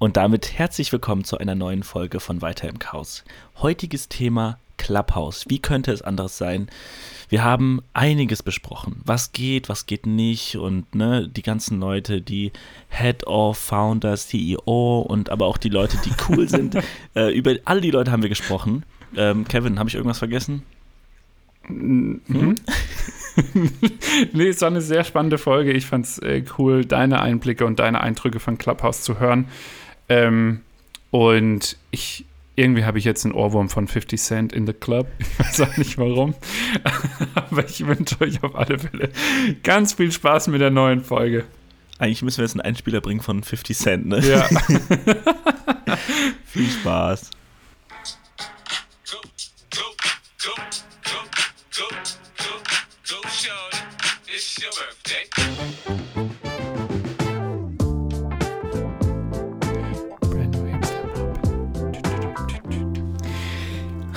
Und damit herzlich willkommen zu einer neuen Folge von Weiter im Chaos. Heutiges Thema Clubhouse. Wie könnte es anders sein? Wir haben einiges besprochen. Was geht, was geht nicht und ne, die ganzen Leute, die Head of, Founder, CEO und aber auch die Leute, die cool sind. äh, über all die Leute haben wir gesprochen. Ähm, Kevin, habe ich irgendwas vergessen? Mhm. nee, es war eine sehr spannende Folge. Ich fand es äh, cool, deine Einblicke und deine Eindrücke von Clubhouse zu hören. Ähm, und ich, irgendwie habe ich jetzt einen Ohrwurm von 50 Cent in the Club. Ich weiß auch nicht warum. Aber ich wünsche euch auf alle Fälle ganz viel Spaß mit der neuen Folge. Eigentlich müssen wir jetzt einen Einspieler bringen von 50 Cent, ne? Ja. viel Spaß.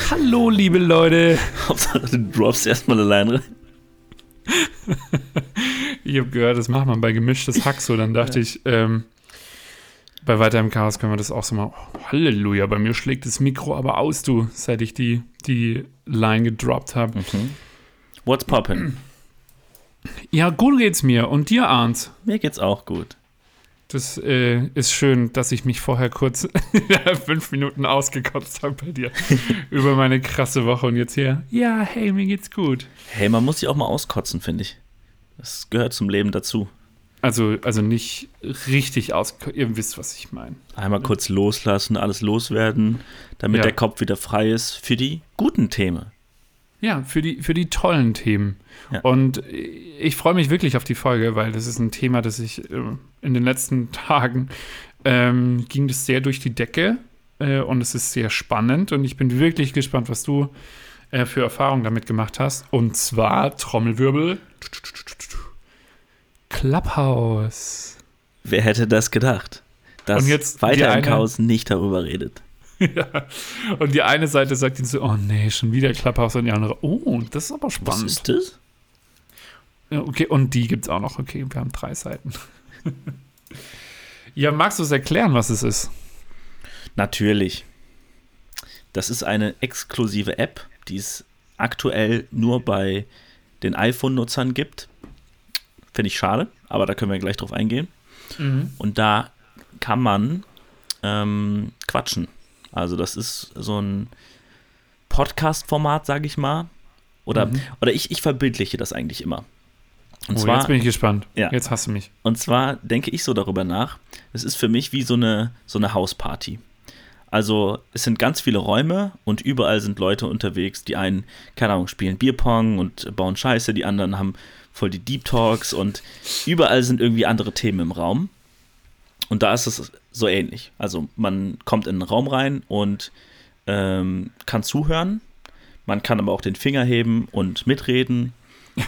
Hallo, liebe Leute. Hauptsache, du droppst erstmal allein rein. ich habe gehört, das macht man bei gemischtes Hack so. Dann dachte ja. ich, ähm, bei Weiter im Chaos können wir das auch so mal. Oh, Halleluja, bei mir schlägt das Mikro aber aus, du, seit ich die, die Line gedroppt habe. Mhm. What's poppin'? Ja, gut geht's mir. Und dir, Arndt? Mir geht's auch gut. Das äh, ist schön, dass ich mich vorher kurz fünf Minuten ausgekotzt habe bei dir über meine krasse Woche und jetzt hier, ja, hey, mir geht's gut. Hey, man muss sich auch mal auskotzen, finde ich. Das gehört zum Leben dazu. Also, also nicht richtig aus. Ihr wisst, was ich meine. Einmal kurz loslassen, alles loswerden, damit ja. der Kopf wieder frei ist für die guten Themen. Ja, für die, für die tollen Themen. Ja. Und ich freue mich wirklich auf die Folge, weil das ist ein Thema, das ich äh, in den letzten Tagen ähm, ging das sehr durch die Decke äh, und es ist sehr spannend und ich bin wirklich gespannt, was du äh, für Erfahrungen damit gemacht hast. Und zwar Trommelwirbel. Clubhouse. Wer hätte das gedacht? Dass und jetzt weiter im Chaos nicht darüber redet. ja. Und die eine Seite sagt ihnen so, oh nee, schon wieder Clubhouse und die andere, oh, das ist aber spannend. Was ist das? Ja, okay, und die gibt es auch noch. Okay, wir haben drei Seiten. ja, magst du es erklären, was es ist? Natürlich. Das ist eine exklusive App, die es aktuell nur bei den iPhone-Nutzern gibt. Finde ich schade, aber da können wir gleich drauf eingehen. Mhm. Und da kann man ähm, quatschen. Also das ist so ein Podcast-Format, sage ich mal. Oder, mhm. oder ich, ich verbildliche das eigentlich immer. Und oh, zwar, jetzt bin ich gespannt. Ja. Jetzt hast du mich. Und zwar denke ich so darüber nach, es ist für mich wie so eine, so eine Hausparty. Also es sind ganz viele Räume und überall sind Leute unterwegs. Die einen, keine Ahnung, spielen Bierpong und bauen Scheiße, die anderen haben voll die Deep Talks und überall sind irgendwie andere Themen im Raum. Und da ist es so ähnlich. Also man kommt in einen Raum rein und ähm, kann zuhören. Man kann aber auch den Finger heben und mitreden.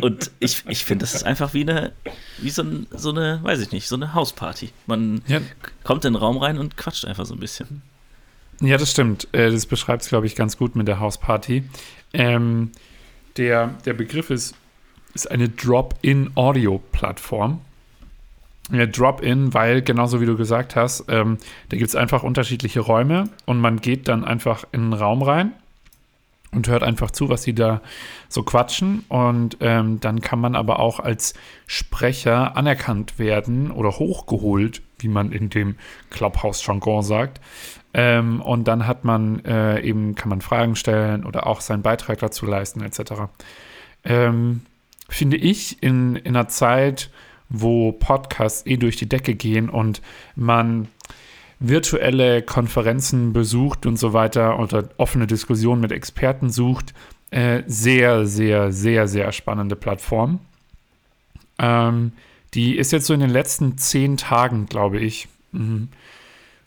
und ich, ich finde, das ist einfach wie eine, wie so, ein, so eine, weiß ich nicht, so eine Hausparty. Man ja. kommt in den Raum rein und quatscht einfach so ein bisschen. Ja, das stimmt. Äh, das beschreibt es, glaube ich, ganz gut mit der Hausparty. Ähm, der, der Begriff ist, ist eine Drop-in-Audio-Plattform Drop-in, weil genauso wie du gesagt hast, ähm, da gibt es einfach unterschiedliche Räume und man geht dann einfach in einen Raum rein und hört einfach zu, was sie da so quatschen. Und ähm, dann kann man aber auch als Sprecher anerkannt werden oder hochgeholt, wie man in dem Clubhouse-Jargon sagt. Ähm, und dann hat man äh, eben, kann man Fragen stellen oder auch seinen Beitrag dazu leisten, etc. Ähm, finde ich in, in einer Zeit, wo Podcasts eh durch die Decke gehen und man virtuelle Konferenzen besucht und so weiter oder offene Diskussionen mit Experten sucht. Äh, sehr, sehr, sehr, sehr spannende Plattform. Ähm, die ist jetzt so in den letzten zehn Tagen, glaube ich, mh,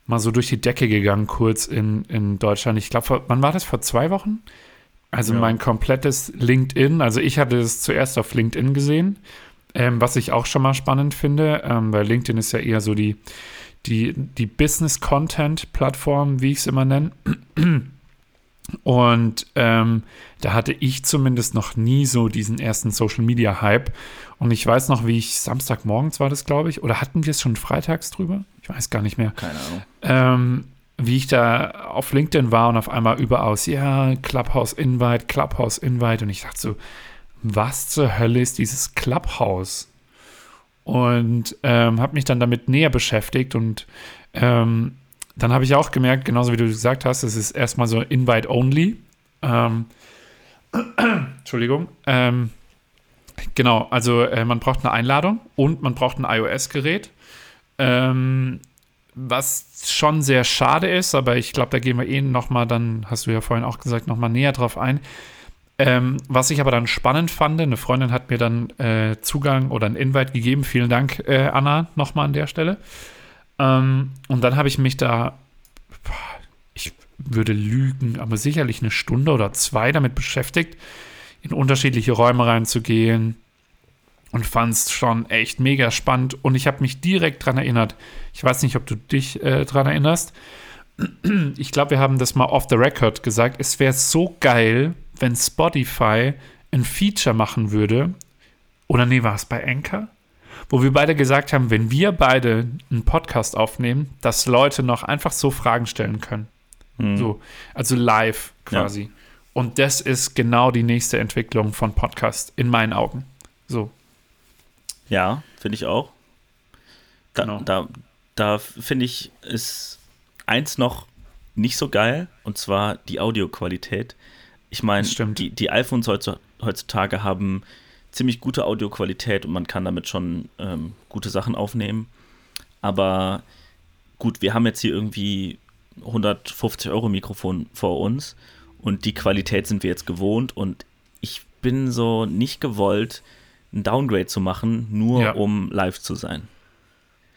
mal so durch die Decke gegangen, kurz in, in Deutschland. Ich glaube, wann war das? Vor zwei Wochen? Also ja. mein komplettes LinkedIn, also ich hatte es zuerst auf LinkedIn gesehen ähm, was ich auch schon mal spannend finde, ähm, weil LinkedIn ist ja eher so die, die, die Business-Content-Plattform, wie ich es immer nenne. Und ähm, da hatte ich zumindest noch nie so diesen ersten Social-Media-Hype. Und ich weiß noch, wie ich Samstagmorgens war das, glaube ich, oder hatten wir es schon freitags drüber? Ich weiß gar nicht mehr. Keine Ahnung. Ähm, wie ich da auf LinkedIn war und auf einmal überaus, ja, Clubhouse Invite, Clubhouse Invite. Und ich dachte so, was zur Hölle ist dieses Clubhouse? Und ähm, habe mich dann damit näher beschäftigt und ähm, dann habe ich auch gemerkt, genauso wie du gesagt hast, es ist erstmal so Invite-Only. Ähm, Entschuldigung. Ähm, genau, also äh, man braucht eine Einladung und man braucht ein iOS-Gerät. Ähm, was schon sehr schade ist, aber ich glaube, da gehen wir eh nochmal, dann hast du ja vorhin auch gesagt, nochmal näher drauf ein. Ähm, was ich aber dann spannend fand, eine Freundin hat mir dann äh, Zugang oder ein Invite gegeben. Vielen Dank, äh, Anna, nochmal an der Stelle. Ähm, und dann habe ich mich da, ich würde lügen, aber sicherlich eine Stunde oder zwei damit beschäftigt, in unterschiedliche Räume reinzugehen, und fand es schon echt mega spannend. Und ich habe mich direkt daran erinnert. Ich weiß nicht, ob du dich äh, daran erinnerst. Ich glaube, wir haben das mal off the record gesagt. Es wäre so geil, wenn Spotify ein Feature machen würde. Oder nee, war es bei Anchor? Wo wir beide gesagt haben, wenn wir beide einen Podcast aufnehmen, dass Leute noch einfach so Fragen stellen können. Mhm. So, also live quasi. Ja. Und das ist genau die nächste Entwicklung von Podcast in meinen Augen. So. Ja, finde ich auch. Da, genau. da, da finde ich, ist eins noch nicht so geil, und zwar die Audioqualität. Ich meine, die, die iPhones heutzutage haben ziemlich gute Audioqualität und man kann damit schon ähm, gute Sachen aufnehmen. Aber gut, wir haben jetzt hier irgendwie 150 Euro Mikrofon vor uns und die Qualität sind wir jetzt gewohnt und ich bin so nicht gewollt, ein Downgrade zu machen, nur ja. um live zu sein.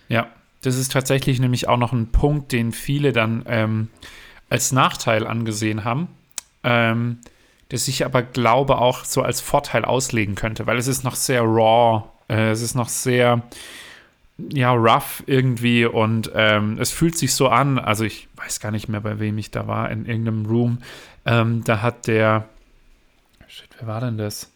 Ja, das ist tatsächlich nämlich auch noch ein Punkt, den viele dann ähm, als Nachteil angesehen haben, ähm, das ich aber glaube auch so als Vorteil auslegen könnte, weil es ist noch sehr raw, äh, es ist noch sehr ja rough irgendwie und ähm, es fühlt sich so an, also ich weiß gar nicht mehr, bei wem ich da war, in irgendeinem Room, ähm, da hat der, shit, wer war denn das?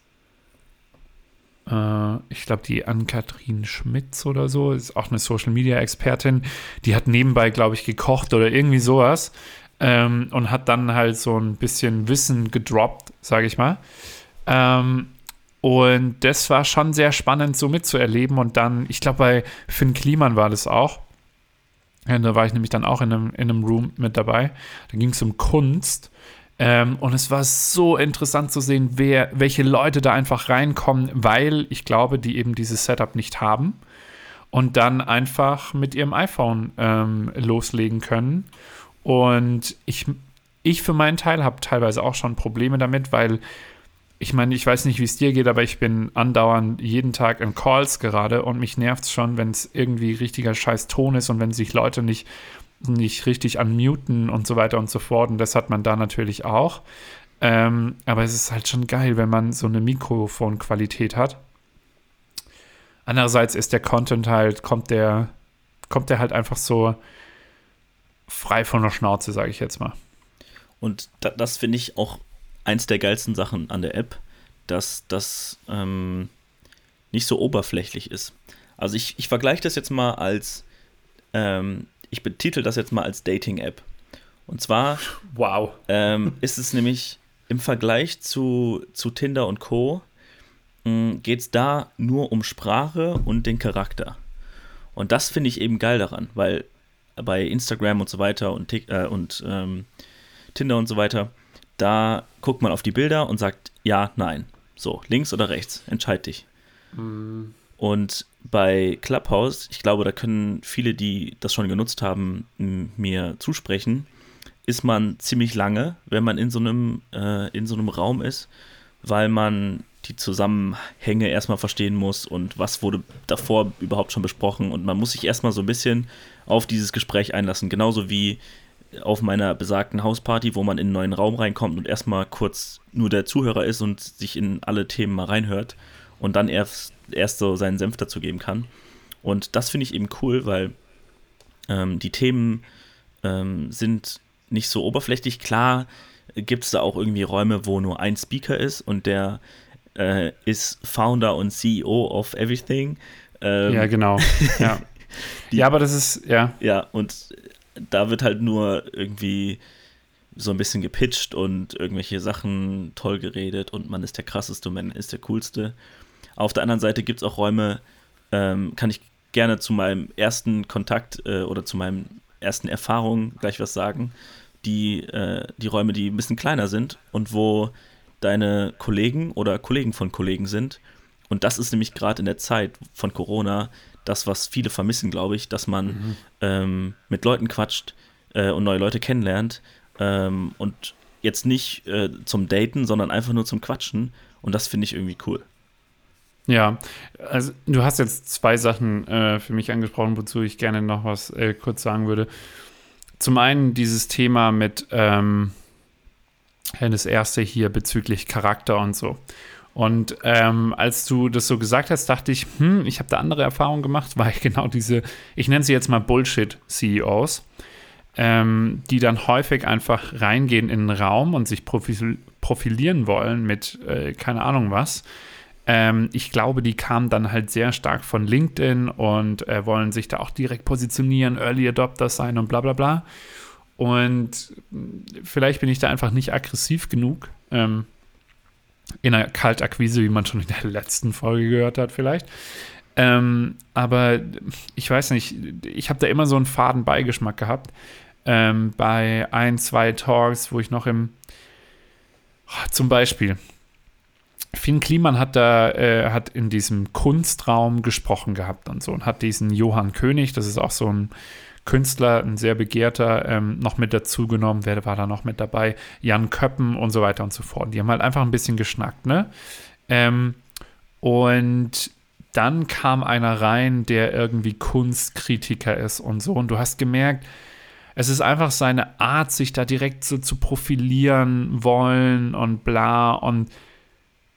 Äh, ich glaube, die Ann-Kathrin Schmitz oder so, ist auch eine Social-Media-Expertin, die hat nebenbei, glaube ich, gekocht oder irgendwie sowas ähm, und hat dann halt so ein bisschen Wissen gedroppt, sage ich mal. Ähm, und das war schon sehr spannend, so mitzuerleben. Und dann, ich glaube, bei Finn Kliman war das auch. Ja, da war ich nämlich dann auch in einem, in einem Room mit dabei. Da ging es um Kunst. Ähm, und es war so interessant zu sehen, wer, welche Leute da einfach reinkommen, weil ich glaube, die eben dieses Setup nicht haben und dann einfach mit ihrem iPhone ähm, loslegen können. Und ich, ich für meinen Teil habe teilweise auch schon Probleme damit, weil ich meine, ich weiß nicht, wie es dir geht, aber ich bin andauernd jeden Tag in Calls gerade und mich nervt es schon, wenn es irgendwie richtiger scheiß Ton ist und wenn sich Leute nicht nicht richtig unmuten und so weiter und so fort. Und das hat man da natürlich auch. Ähm, aber es ist halt schon geil, wenn man so eine Mikrofonqualität hat. Andererseits ist der Content halt, kommt der, kommt der halt einfach so frei von der Schnauze, sage ich jetzt mal. Und da, das finde ich auch eins der geilsten Sachen an der App, dass das ähm, nicht so oberflächlich ist. Also ich, ich vergleiche das jetzt mal als ähm, ich betitel das jetzt mal als Dating-App. Und zwar wow. ähm, ist es nämlich im Vergleich zu, zu Tinder und Co. Hm, geht es da nur um Sprache und den Charakter. Und das finde ich eben geil daran, weil bei Instagram und so weiter und, äh, und ähm, Tinder und so weiter, da guckt man auf die Bilder und sagt ja, nein. So, links oder rechts, entscheid dich. Mhm. Und bei Clubhouse, ich glaube, da können viele, die das schon genutzt haben, mir zusprechen, ist man ziemlich lange, wenn man in so einem, äh, in so einem Raum ist, weil man die Zusammenhänge erstmal verstehen muss und was wurde davor überhaupt schon besprochen und man muss sich erstmal so ein bisschen auf dieses Gespräch einlassen, genauso wie auf meiner besagten Hausparty, wo man in einen neuen Raum reinkommt und erstmal kurz nur der Zuhörer ist und sich in alle Themen mal reinhört und dann erst, erst so seinen Senf dazu geben kann. Und das finde ich eben cool, weil ähm, die Themen ähm, sind nicht so oberflächlich. Klar gibt es da auch irgendwie Räume, wo nur ein Speaker ist und der äh, ist Founder und CEO of Everything. Ähm, ja, genau. Ja. Die, ja, aber das ist, ja. Ja, und da wird halt nur irgendwie so ein bisschen gepitcht und irgendwelche Sachen toll geredet und man ist der krasseste, man ist der coolste. Auf der anderen Seite gibt es auch Räume, ähm, kann ich gerne zu meinem ersten Kontakt äh, oder zu meinen ersten Erfahrungen gleich was sagen. Die, äh, die Räume, die ein bisschen kleiner sind und wo deine Kollegen oder Kollegen von Kollegen sind. Und das ist nämlich gerade in der Zeit von Corona das, was viele vermissen, glaube ich, dass man mhm. ähm, mit Leuten quatscht äh, und neue Leute kennenlernt ähm, und jetzt nicht äh, zum Daten, sondern einfach nur zum Quatschen. Und das finde ich irgendwie cool. Ja, also du hast jetzt zwei Sachen äh, für mich angesprochen, wozu ich gerne noch was äh, kurz sagen würde. Zum einen dieses Thema mit ähm, das erste hier bezüglich Charakter und so. Und ähm, als du das so gesagt hast, dachte ich, hm, ich habe da andere Erfahrungen gemacht, weil genau diese, ich nenne sie jetzt mal Bullshit-CEOs, ähm, die dann häufig einfach reingehen in einen Raum und sich profil profilieren wollen mit äh, keine Ahnung was. Ähm, ich glaube, die kamen dann halt sehr stark von LinkedIn und äh, wollen sich da auch direkt positionieren, Early Adopters sein und bla bla bla. Und vielleicht bin ich da einfach nicht aggressiv genug. Ähm, in einer Kaltakquise, wie man schon in der letzten Folge gehört hat, vielleicht. Ähm, aber ich weiß nicht, ich habe da immer so einen faden Beigeschmack gehabt. Ähm, bei ein, zwei Talks, wo ich noch im, oh, zum Beispiel, Finn Kliman hat da, äh, hat in diesem Kunstraum gesprochen gehabt und so und hat diesen Johann König, das ist auch so ein Künstler, ein sehr begehrter, ähm, noch mit dazu genommen. Wer war da noch mit dabei? Jan Köppen und so weiter und so fort. Die haben halt einfach ein bisschen geschnackt, ne? Ähm, und dann kam einer rein, der irgendwie Kunstkritiker ist und so. Und du hast gemerkt, es ist einfach seine Art, sich da direkt so zu profilieren wollen und bla. Und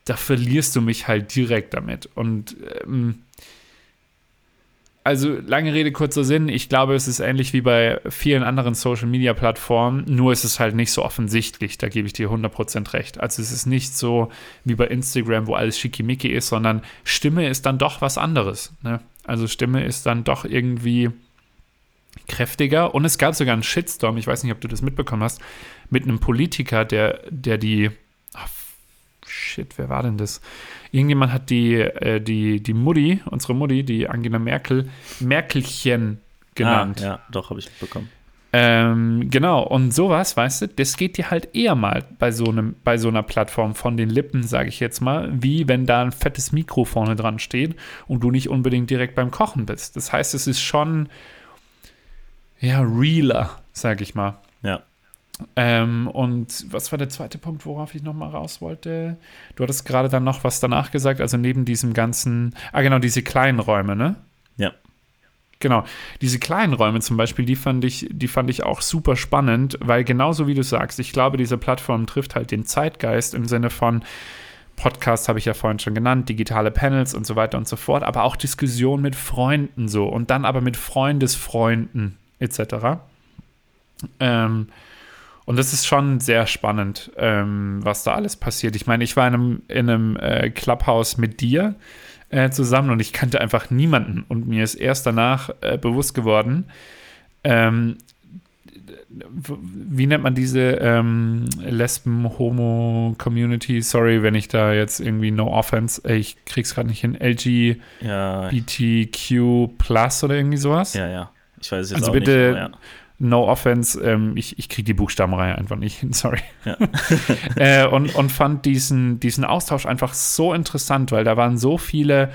da verlierst du mich halt direkt damit. Und ähm, also lange Rede, kurzer Sinn. Ich glaube, es ist ähnlich wie bei vielen anderen Social-Media-Plattformen, nur ist es halt nicht so offensichtlich. Da gebe ich dir 100% recht. Also es ist nicht so wie bei Instagram, wo alles schickimicki ist, sondern Stimme ist dann doch was anderes. Ne? Also Stimme ist dann doch irgendwie kräftiger. Und es gab sogar einen Shitstorm, ich weiß nicht, ob du das mitbekommen hast, mit einem Politiker, der, der die shit, wer war denn das? Irgendjemand hat die, äh, die, die Mutti, unsere Mutti, die Angela Merkel, Merkelchen genannt. Ah, ja, doch, habe ich mitbekommen. Ähm, genau, und sowas, weißt du, das geht dir halt eher mal bei so, einem, bei so einer Plattform von den Lippen, sage ich jetzt mal, wie wenn da ein fettes Mikro vorne dran steht und du nicht unbedingt direkt beim Kochen bist. Das heißt, es ist schon, ja, realer, sage ich mal. Ja. Ähm, und was war der zweite Punkt, worauf ich nochmal raus wollte? Du hattest gerade dann noch was danach gesagt, also neben diesem ganzen, ah genau, diese kleinen Räume, ne? Ja. Genau. Diese kleinen Räume zum Beispiel, die fand ich, die fand ich auch super spannend, weil genauso wie du sagst, ich glaube, diese Plattform trifft halt den Zeitgeist im Sinne von Podcast habe ich ja vorhin schon genannt, digitale Panels und so weiter und so fort, aber auch Diskussionen mit Freunden so und dann aber mit Freundesfreunden etc. Ähm, und das ist schon sehr spannend, ähm, was da alles passiert. Ich meine, ich war in einem, in einem äh, Clubhouse mit dir äh, zusammen und ich kannte einfach niemanden. Und mir ist erst danach äh, bewusst geworden, ähm, wie nennt man diese ähm, Lesben-Homo-Community? Sorry, wenn ich da jetzt irgendwie no offense, ich krieg's gerade nicht hin. LGBTQ ja. Plus oder irgendwie sowas? Ja, ja. Ich weiß es jetzt also auch bitte, nicht. Aber, ja no offense, ähm, ich, ich kriege die Buchstabenreihe einfach nicht hin, sorry. Ja. äh, und, und fand diesen, diesen Austausch einfach so interessant, weil da waren so viele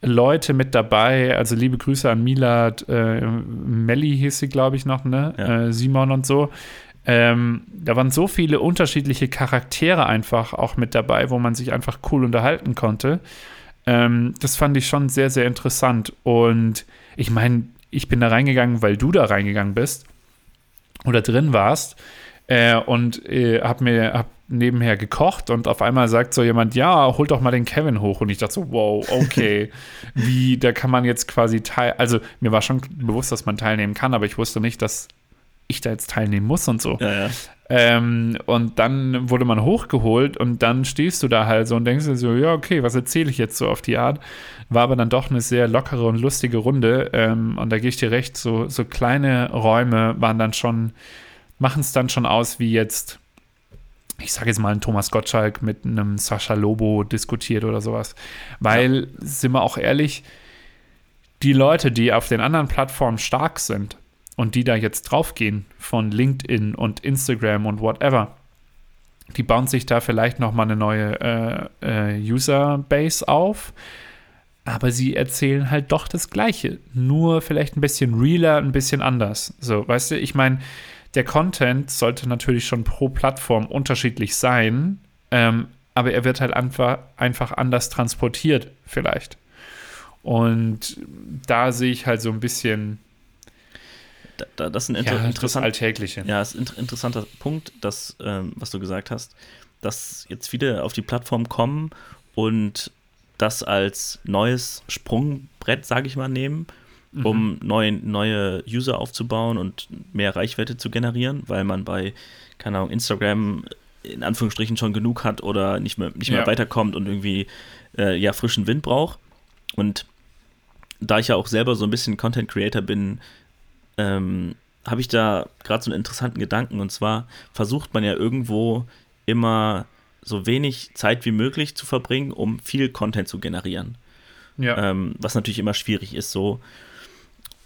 Leute mit dabei. Also liebe Grüße an Milad, äh, Melli hieß sie, glaube ich, noch, ne? Ja. Äh, Simon und so. Ähm, da waren so viele unterschiedliche Charaktere einfach auch mit dabei, wo man sich einfach cool unterhalten konnte. Ähm, das fand ich schon sehr, sehr interessant. Und ich meine, ich bin da reingegangen, weil du da reingegangen bist oder drin warst äh, und äh, hab mir hab nebenher gekocht und auf einmal sagt so jemand, ja, hol doch mal den Kevin hoch und ich dachte so, wow, okay, wie, da kann man jetzt quasi teil, also mir war schon bewusst, dass man teilnehmen kann, aber ich wusste nicht, dass ich da jetzt teilnehmen muss und so. Ja, ja. Ähm, und dann wurde man hochgeholt und dann stehst du da halt so und denkst dir so, ja, okay, was erzähle ich jetzt so auf die Art? War aber dann doch eine sehr lockere und lustige Runde. Ähm, und da gehe ich dir recht, so, so kleine Räume waren dann schon, machen es dann schon aus, wie jetzt, ich sage jetzt mal, ein Thomas Gottschalk mit einem Sascha Lobo diskutiert oder sowas. Weil, ja. sind wir auch ehrlich, die Leute, die auf den anderen Plattformen stark sind, und die da jetzt draufgehen von LinkedIn und Instagram und whatever, die bauen sich da vielleicht nochmal eine neue äh, äh, User-Base auf. Aber sie erzählen halt doch das Gleiche. Nur vielleicht ein bisschen realer, ein bisschen anders. So, weißt du, ich meine, der Content sollte natürlich schon pro Plattform unterschiedlich sein. Ähm, aber er wird halt einfach, einfach anders transportiert, vielleicht. Und da sehe ich halt so ein bisschen da, das ist ein inter ja, interessant, Alltägliche. Ja, ist ein interessanter Punkt, das, ähm, was du gesagt hast, dass jetzt viele auf die Plattform kommen und das als neues Sprungbrett, sage ich mal, nehmen, mhm. um mhm. neue, neue User aufzubauen und mehr Reichweite zu generieren, weil man bei, keine Ahnung, Instagram in Anführungsstrichen schon genug hat oder nicht mehr, nicht mehr ja. weiterkommt und irgendwie äh, ja frischen Wind braucht. Und da ich ja auch selber so ein bisschen Content Creator bin, ähm, habe ich da gerade so einen interessanten Gedanken. Und zwar versucht man ja irgendwo immer so wenig Zeit wie möglich zu verbringen, um viel Content zu generieren. Ja. Ähm, was natürlich immer schwierig ist so.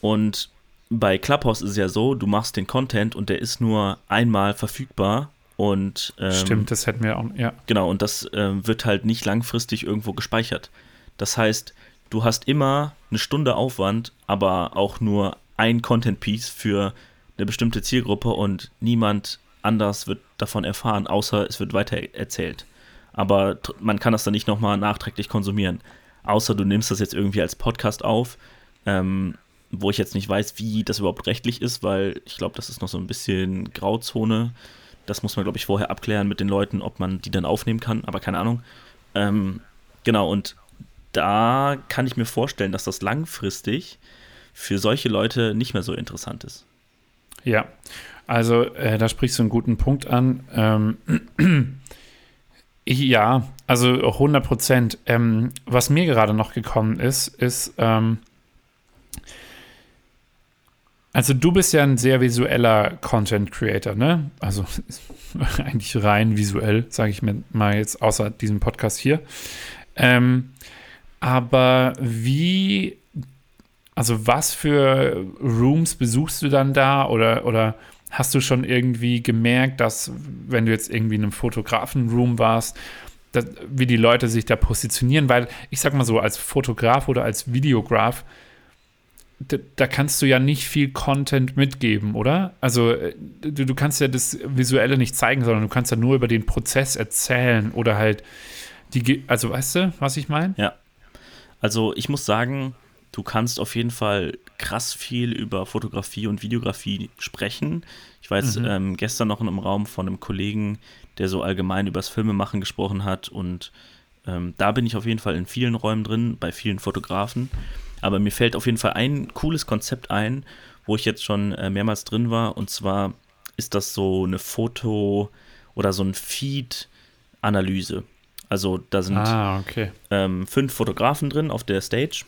Und bei Clubhouse ist es ja so, du machst den Content und der ist nur einmal verfügbar und ähm, stimmt, das hätten wir auch, ja. Genau, und das ähm, wird halt nicht langfristig irgendwo gespeichert. Das heißt, du hast immer eine Stunde Aufwand, aber auch nur ein Content-Piece für eine bestimmte Zielgruppe und niemand anders wird davon erfahren, außer es wird weiter erzählt. Aber man kann das dann nicht nochmal nachträglich konsumieren. Außer du nimmst das jetzt irgendwie als Podcast auf, ähm, wo ich jetzt nicht weiß, wie das überhaupt rechtlich ist, weil ich glaube, das ist noch so ein bisschen Grauzone. Das muss man, glaube ich, vorher abklären mit den Leuten, ob man die dann aufnehmen kann, aber keine Ahnung. Ähm, genau, und da kann ich mir vorstellen, dass das langfristig für solche Leute nicht mehr so interessant ist. Ja, also äh, da sprichst du einen guten Punkt an. Ähm, ja, also 100 Prozent. Ähm, was mir gerade noch gekommen ist, ist, ähm, also du bist ja ein sehr visueller Content Creator, ne? Also eigentlich rein visuell, sage ich mir mal jetzt, außer diesem Podcast hier. Ähm, aber wie also was für Rooms besuchst du dann da oder, oder hast du schon irgendwie gemerkt, dass wenn du jetzt irgendwie in einem Fotografen-Room warst, dass, wie die Leute sich da positionieren? Weil ich sag mal so, als Fotograf oder als Videograf, da, da, kannst du ja nicht viel Content mitgeben, oder? Also äh, du, du, kannst ja das Visuelle nicht zeigen, sondern du kannst ja nur über den Prozess erzählen oder halt die, also weißt du, was ich meine? Ja. Also ich muss sagen, Du kannst auf jeden Fall krass viel über Fotografie und Videografie sprechen. Ich war jetzt mhm. ähm, gestern noch in einem Raum von einem Kollegen, der so allgemein übers Filmemachen gesprochen hat und ähm, da bin ich auf jeden Fall in vielen Räumen drin, bei vielen Fotografen. Aber mir fällt auf jeden Fall ein cooles Konzept ein, wo ich jetzt schon äh, mehrmals drin war. Und zwar ist das so eine Foto- oder so ein Feed-Analyse. Also da sind ah, okay. ähm, fünf Fotografen drin auf der Stage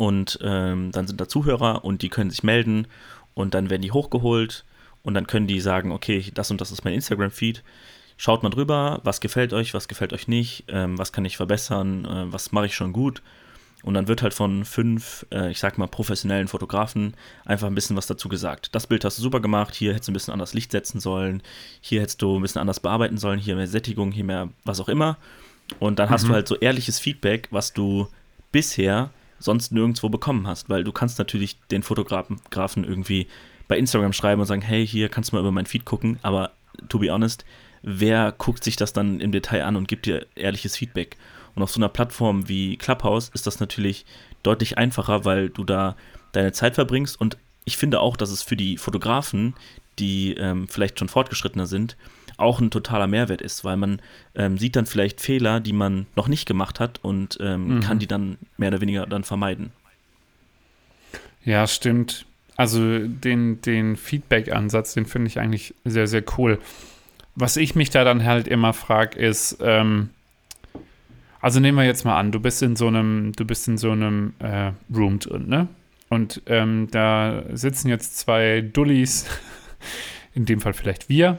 und ähm, dann sind da Zuhörer und die können sich melden und dann werden die hochgeholt und dann können die sagen, okay, das und das ist mein Instagram-Feed. Schaut mal drüber, was gefällt euch, was gefällt euch nicht, ähm, was kann ich verbessern, äh, was mache ich schon gut. Und dann wird halt von fünf, äh, ich sag mal, professionellen Fotografen einfach ein bisschen was dazu gesagt. Das Bild hast du super gemacht, hier hättest du ein bisschen anders Licht setzen sollen, hier hättest du ein bisschen anders bearbeiten sollen, hier mehr Sättigung, hier mehr was auch immer. Und dann mhm. hast du mhm. halt so ehrliches Feedback, was du bisher sonst nirgendwo bekommen hast, weil du kannst natürlich den Fotografen irgendwie bei Instagram schreiben und sagen, hey, hier kannst du mal über mein Feed gucken, aber to be honest, wer guckt sich das dann im Detail an und gibt dir ehrliches Feedback? Und auf so einer Plattform wie Clubhouse ist das natürlich deutlich einfacher, weil du da deine Zeit verbringst und ich finde auch, dass es für die Fotografen, die ähm, vielleicht schon fortgeschrittener sind, auch ein totaler Mehrwert ist, weil man ähm, sieht dann vielleicht Fehler, die man noch nicht gemacht hat und ähm, mhm. kann die dann mehr oder weniger dann vermeiden. Ja, stimmt. Also den, den Feedback-Ansatz, den finde ich eigentlich sehr, sehr cool. Was ich mich da dann halt immer frage, ist, ähm, also nehmen wir jetzt mal an, du bist in so einem, du bist in so einem äh, Room drin, ne? Und ähm, da sitzen jetzt zwei Dullis, in dem Fall vielleicht wir,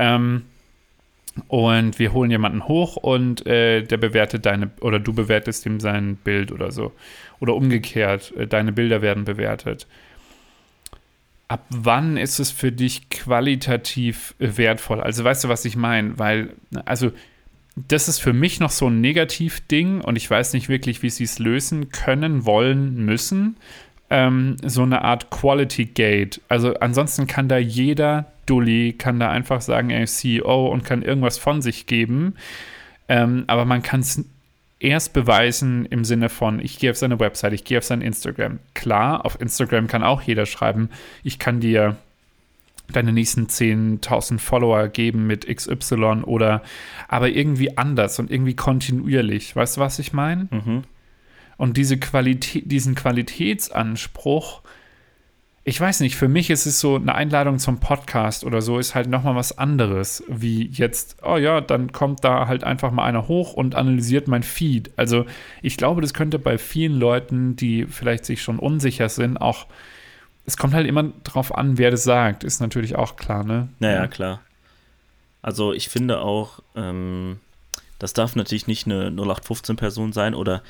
ähm, und wir holen jemanden hoch und äh, der bewertet deine, oder du bewertest ihm sein Bild oder so. Oder umgekehrt, äh, deine Bilder werden bewertet. Ab wann ist es für dich qualitativ äh, wertvoll? Also weißt du, was ich meine? Weil, also das ist für mich noch so ein Negativding und ich weiß nicht wirklich, wie sie es lösen können, wollen, müssen. Ähm, so eine Art Quality Gate. Also ansonsten kann da jeder Dulli, kann da einfach sagen, er ist CEO und kann irgendwas von sich geben. Ähm, aber man kann es erst beweisen im Sinne von, ich gehe auf seine Website, ich gehe auf sein Instagram. Klar, auf Instagram kann auch jeder schreiben, ich kann dir deine nächsten 10.000 Follower geben mit XY oder aber irgendwie anders und irgendwie kontinuierlich. Weißt du, was ich meine? Mhm. Und diese Qualität, diesen Qualitätsanspruch, ich weiß nicht, für mich ist es so eine Einladung zum Podcast oder so, ist halt nochmal was anderes, wie jetzt, oh ja, dann kommt da halt einfach mal einer hoch und analysiert mein Feed. Also ich glaube, das könnte bei vielen Leuten, die vielleicht sich schon unsicher sind, auch es kommt halt immer drauf an, wer das sagt, ist natürlich auch klar, ne? Naja, klar. Also ich finde auch, ähm, das darf natürlich nicht eine 0815-Person sein oder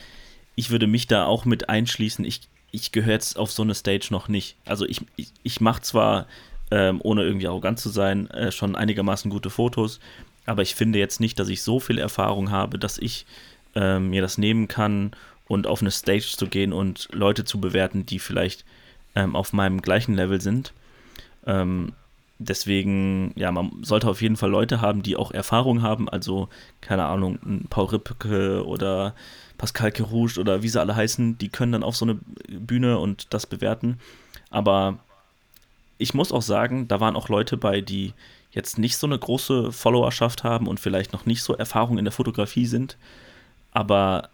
ich würde mich da auch mit einschließen. Ich, ich gehöre jetzt auf so eine Stage noch nicht. Also ich, ich, ich mache zwar, ähm, ohne irgendwie arrogant zu sein, äh, schon einigermaßen gute Fotos, aber ich finde jetzt nicht, dass ich so viel Erfahrung habe, dass ich ähm, mir das nehmen kann und auf eine Stage zu gehen und Leute zu bewerten, die vielleicht ähm, auf meinem gleichen Level sind. Ähm, deswegen, ja, man sollte auf jeden Fall Leute haben, die auch Erfahrung haben, also, keine Ahnung, ein Paul Rippke oder Pascal Kerouge oder wie sie alle heißen, die können dann auf so eine Bühne und das bewerten. Aber ich muss auch sagen, da waren auch Leute bei, die jetzt nicht so eine große Followerschaft haben und vielleicht noch nicht so Erfahrung in der Fotografie sind, aber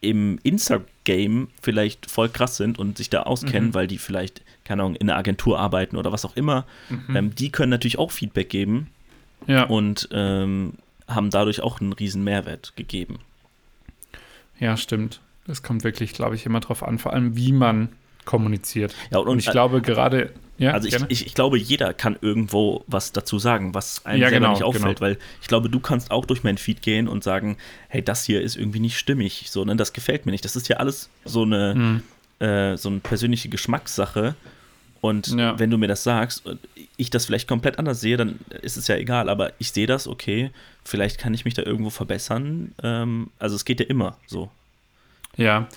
im Insta-Game vielleicht voll krass sind und sich da auskennen, mhm. weil die vielleicht, keine Ahnung, in einer Agentur arbeiten oder was auch immer, mhm. ähm, die können natürlich auch Feedback geben ja. und ähm, haben dadurch auch einen riesen Mehrwert gegeben. Ja, stimmt. Das kommt wirklich, glaube ich, immer drauf an, vor allem wie man kommuniziert. Ja, und, und ich äh, glaube gerade, ja, also ich, ich, ich, glaube, jeder kann irgendwo was dazu sagen, was einem ja, selber genau, nicht auffällt, genau. weil ich glaube, du kannst auch durch meinen Feed gehen und sagen, hey, das hier ist irgendwie nicht stimmig, so, ne, das gefällt mir nicht. Das ist ja alles so eine, mhm. äh, so eine persönliche Geschmackssache. Und ja. wenn du mir das sagst, ich das vielleicht komplett anders sehe, dann ist es ja egal. Aber ich sehe das, okay, vielleicht kann ich mich da irgendwo verbessern. Ähm, also es geht ja immer so. Ja,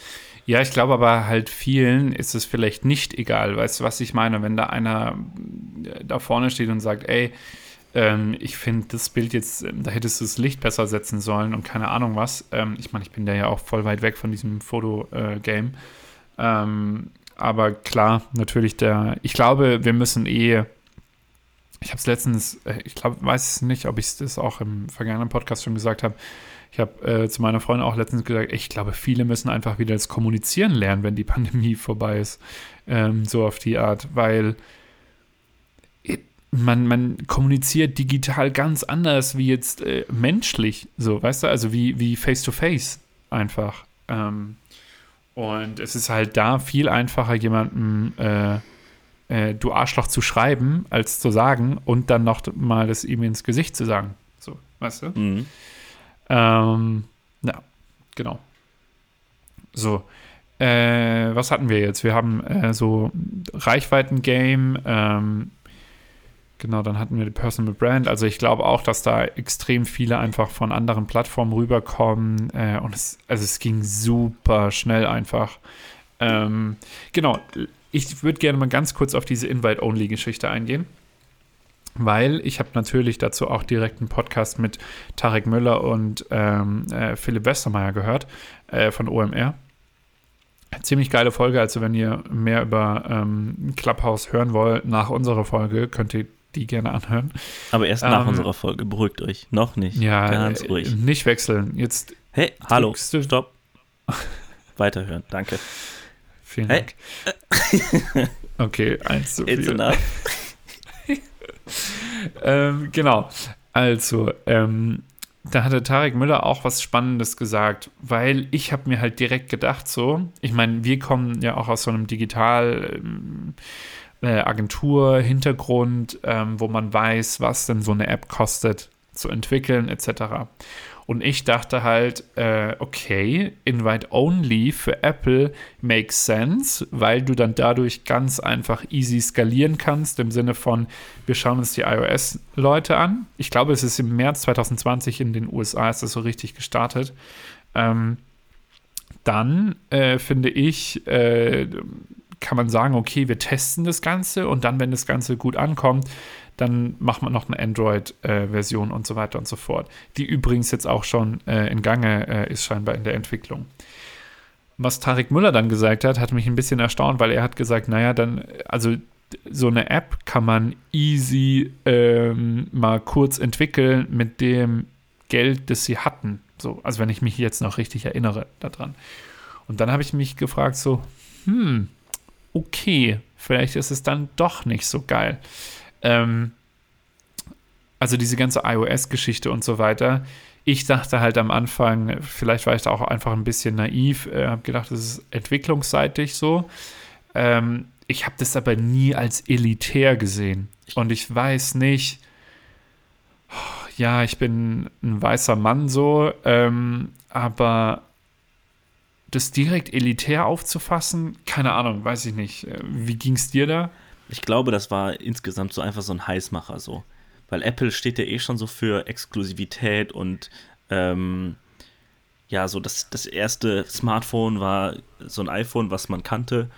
ja, ich glaube aber halt vielen ist es vielleicht nicht egal. Weißt du, was ich meine? Wenn da einer äh, da vorne steht und sagt, ey, ähm, ich finde das Bild jetzt, ähm, da hättest du das Licht besser setzen sollen und keine Ahnung was. Ähm, ich meine, ich bin da ja auch voll weit weg von diesem Foto-Game. Äh, ähm, aber klar, natürlich der, ich glaube, wir müssen eh ich habe es letztens, äh, ich glaube, weiß es nicht, ob ich das auch im vergangenen Podcast schon gesagt habe. Ich habe äh, zu meiner Freundin auch letztens gesagt, ich glaube, viele müssen einfach wieder das Kommunizieren lernen, wenn die Pandemie vorbei ist. Ähm, so auf die Art, weil man, man kommuniziert digital ganz anders wie jetzt äh, menschlich, so, weißt du, also wie, wie face-to-face einfach. Ähm, und es ist halt da viel einfacher, jemandem äh, äh, du Arschloch zu schreiben, als zu sagen und dann noch mal das ihm ins Gesicht zu sagen. So, weißt du? Mhm. Ähm, ja, genau. So. Äh, was hatten wir jetzt? Wir haben äh, so Reichweiten-Game, ähm, Genau, dann hatten wir die Personal Brand. Also ich glaube auch, dass da extrem viele einfach von anderen Plattformen rüberkommen. Äh, und es, also es ging super schnell einfach. Ähm, genau, ich würde gerne mal ganz kurz auf diese Invite-Only-Geschichte eingehen, weil ich habe natürlich dazu auch direkt einen Podcast mit Tarek Müller und ähm, äh, Philipp Westermeier gehört äh, von OMR. Ziemlich geile Folge, also wenn ihr mehr über ähm, Clubhouse hören wollt, nach unserer Folge könnt ihr die gerne anhören. Aber erst nach ähm, unserer Folge, beruhigt euch, noch nicht. Ja, ganz ruhig. Nicht wechseln. Jetzt. Hey, hallo, stopp. Weiterhören, danke. Vielen Dank. Okay, eins zu It's viel. enough. ähm, genau. Also, ähm, da hatte Tarek Müller auch was Spannendes gesagt, weil ich habe mir halt direkt gedacht, so, ich meine, wir kommen ja auch aus so einem Digital ähm, äh, Agentur Hintergrund, ähm, wo man weiß, was denn so eine App kostet zu entwickeln etc. Und ich dachte halt, äh, okay, Invite Only für Apple makes sense, weil du dann dadurch ganz einfach easy skalieren kannst, im Sinne von, wir schauen uns die iOS-Leute an. Ich glaube, es ist im März 2020 in den USA, ist das so richtig gestartet. Ähm, dann äh, finde ich, äh, kann man sagen, okay, wir testen das Ganze und dann, wenn das Ganze gut ankommt, dann macht man noch eine Android-Version äh, und so weiter und so fort, die übrigens jetzt auch schon äh, in Gange äh, ist scheinbar in der Entwicklung. Was Tarek Müller dann gesagt hat, hat mich ein bisschen erstaunt, weil er hat gesagt, naja, dann, also so eine App kann man easy ähm, mal kurz entwickeln mit dem Geld, das sie hatten. So, also wenn ich mich jetzt noch richtig erinnere daran. Und dann habe ich mich gefragt, so, hm, okay, vielleicht ist es dann doch nicht so geil. Ähm, also diese ganze iOS-Geschichte und so weiter. Ich dachte halt am Anfang, vielleicht war ich da auch einfach ein bisschen naiv, äh, habe gedacht, das ist entwicklungsseitig so. Ähm, ich habe das aber nie als elitär gesehen. Und ich weiß nicht, ja, ich bin ein weißer Mann so, ähm, aber das direkt elitär aufzufassen, keine Ahnung, weiß ich nicht. Äh, wie ging es dir da? Ich glaube, das war insgesamt so einfach so ein Heißmacher so. Weil Apple steht ja eh schon so für Exklusivität und ähm, ja, so das, das erste Smartphone war so ein iPhone, was man kannte.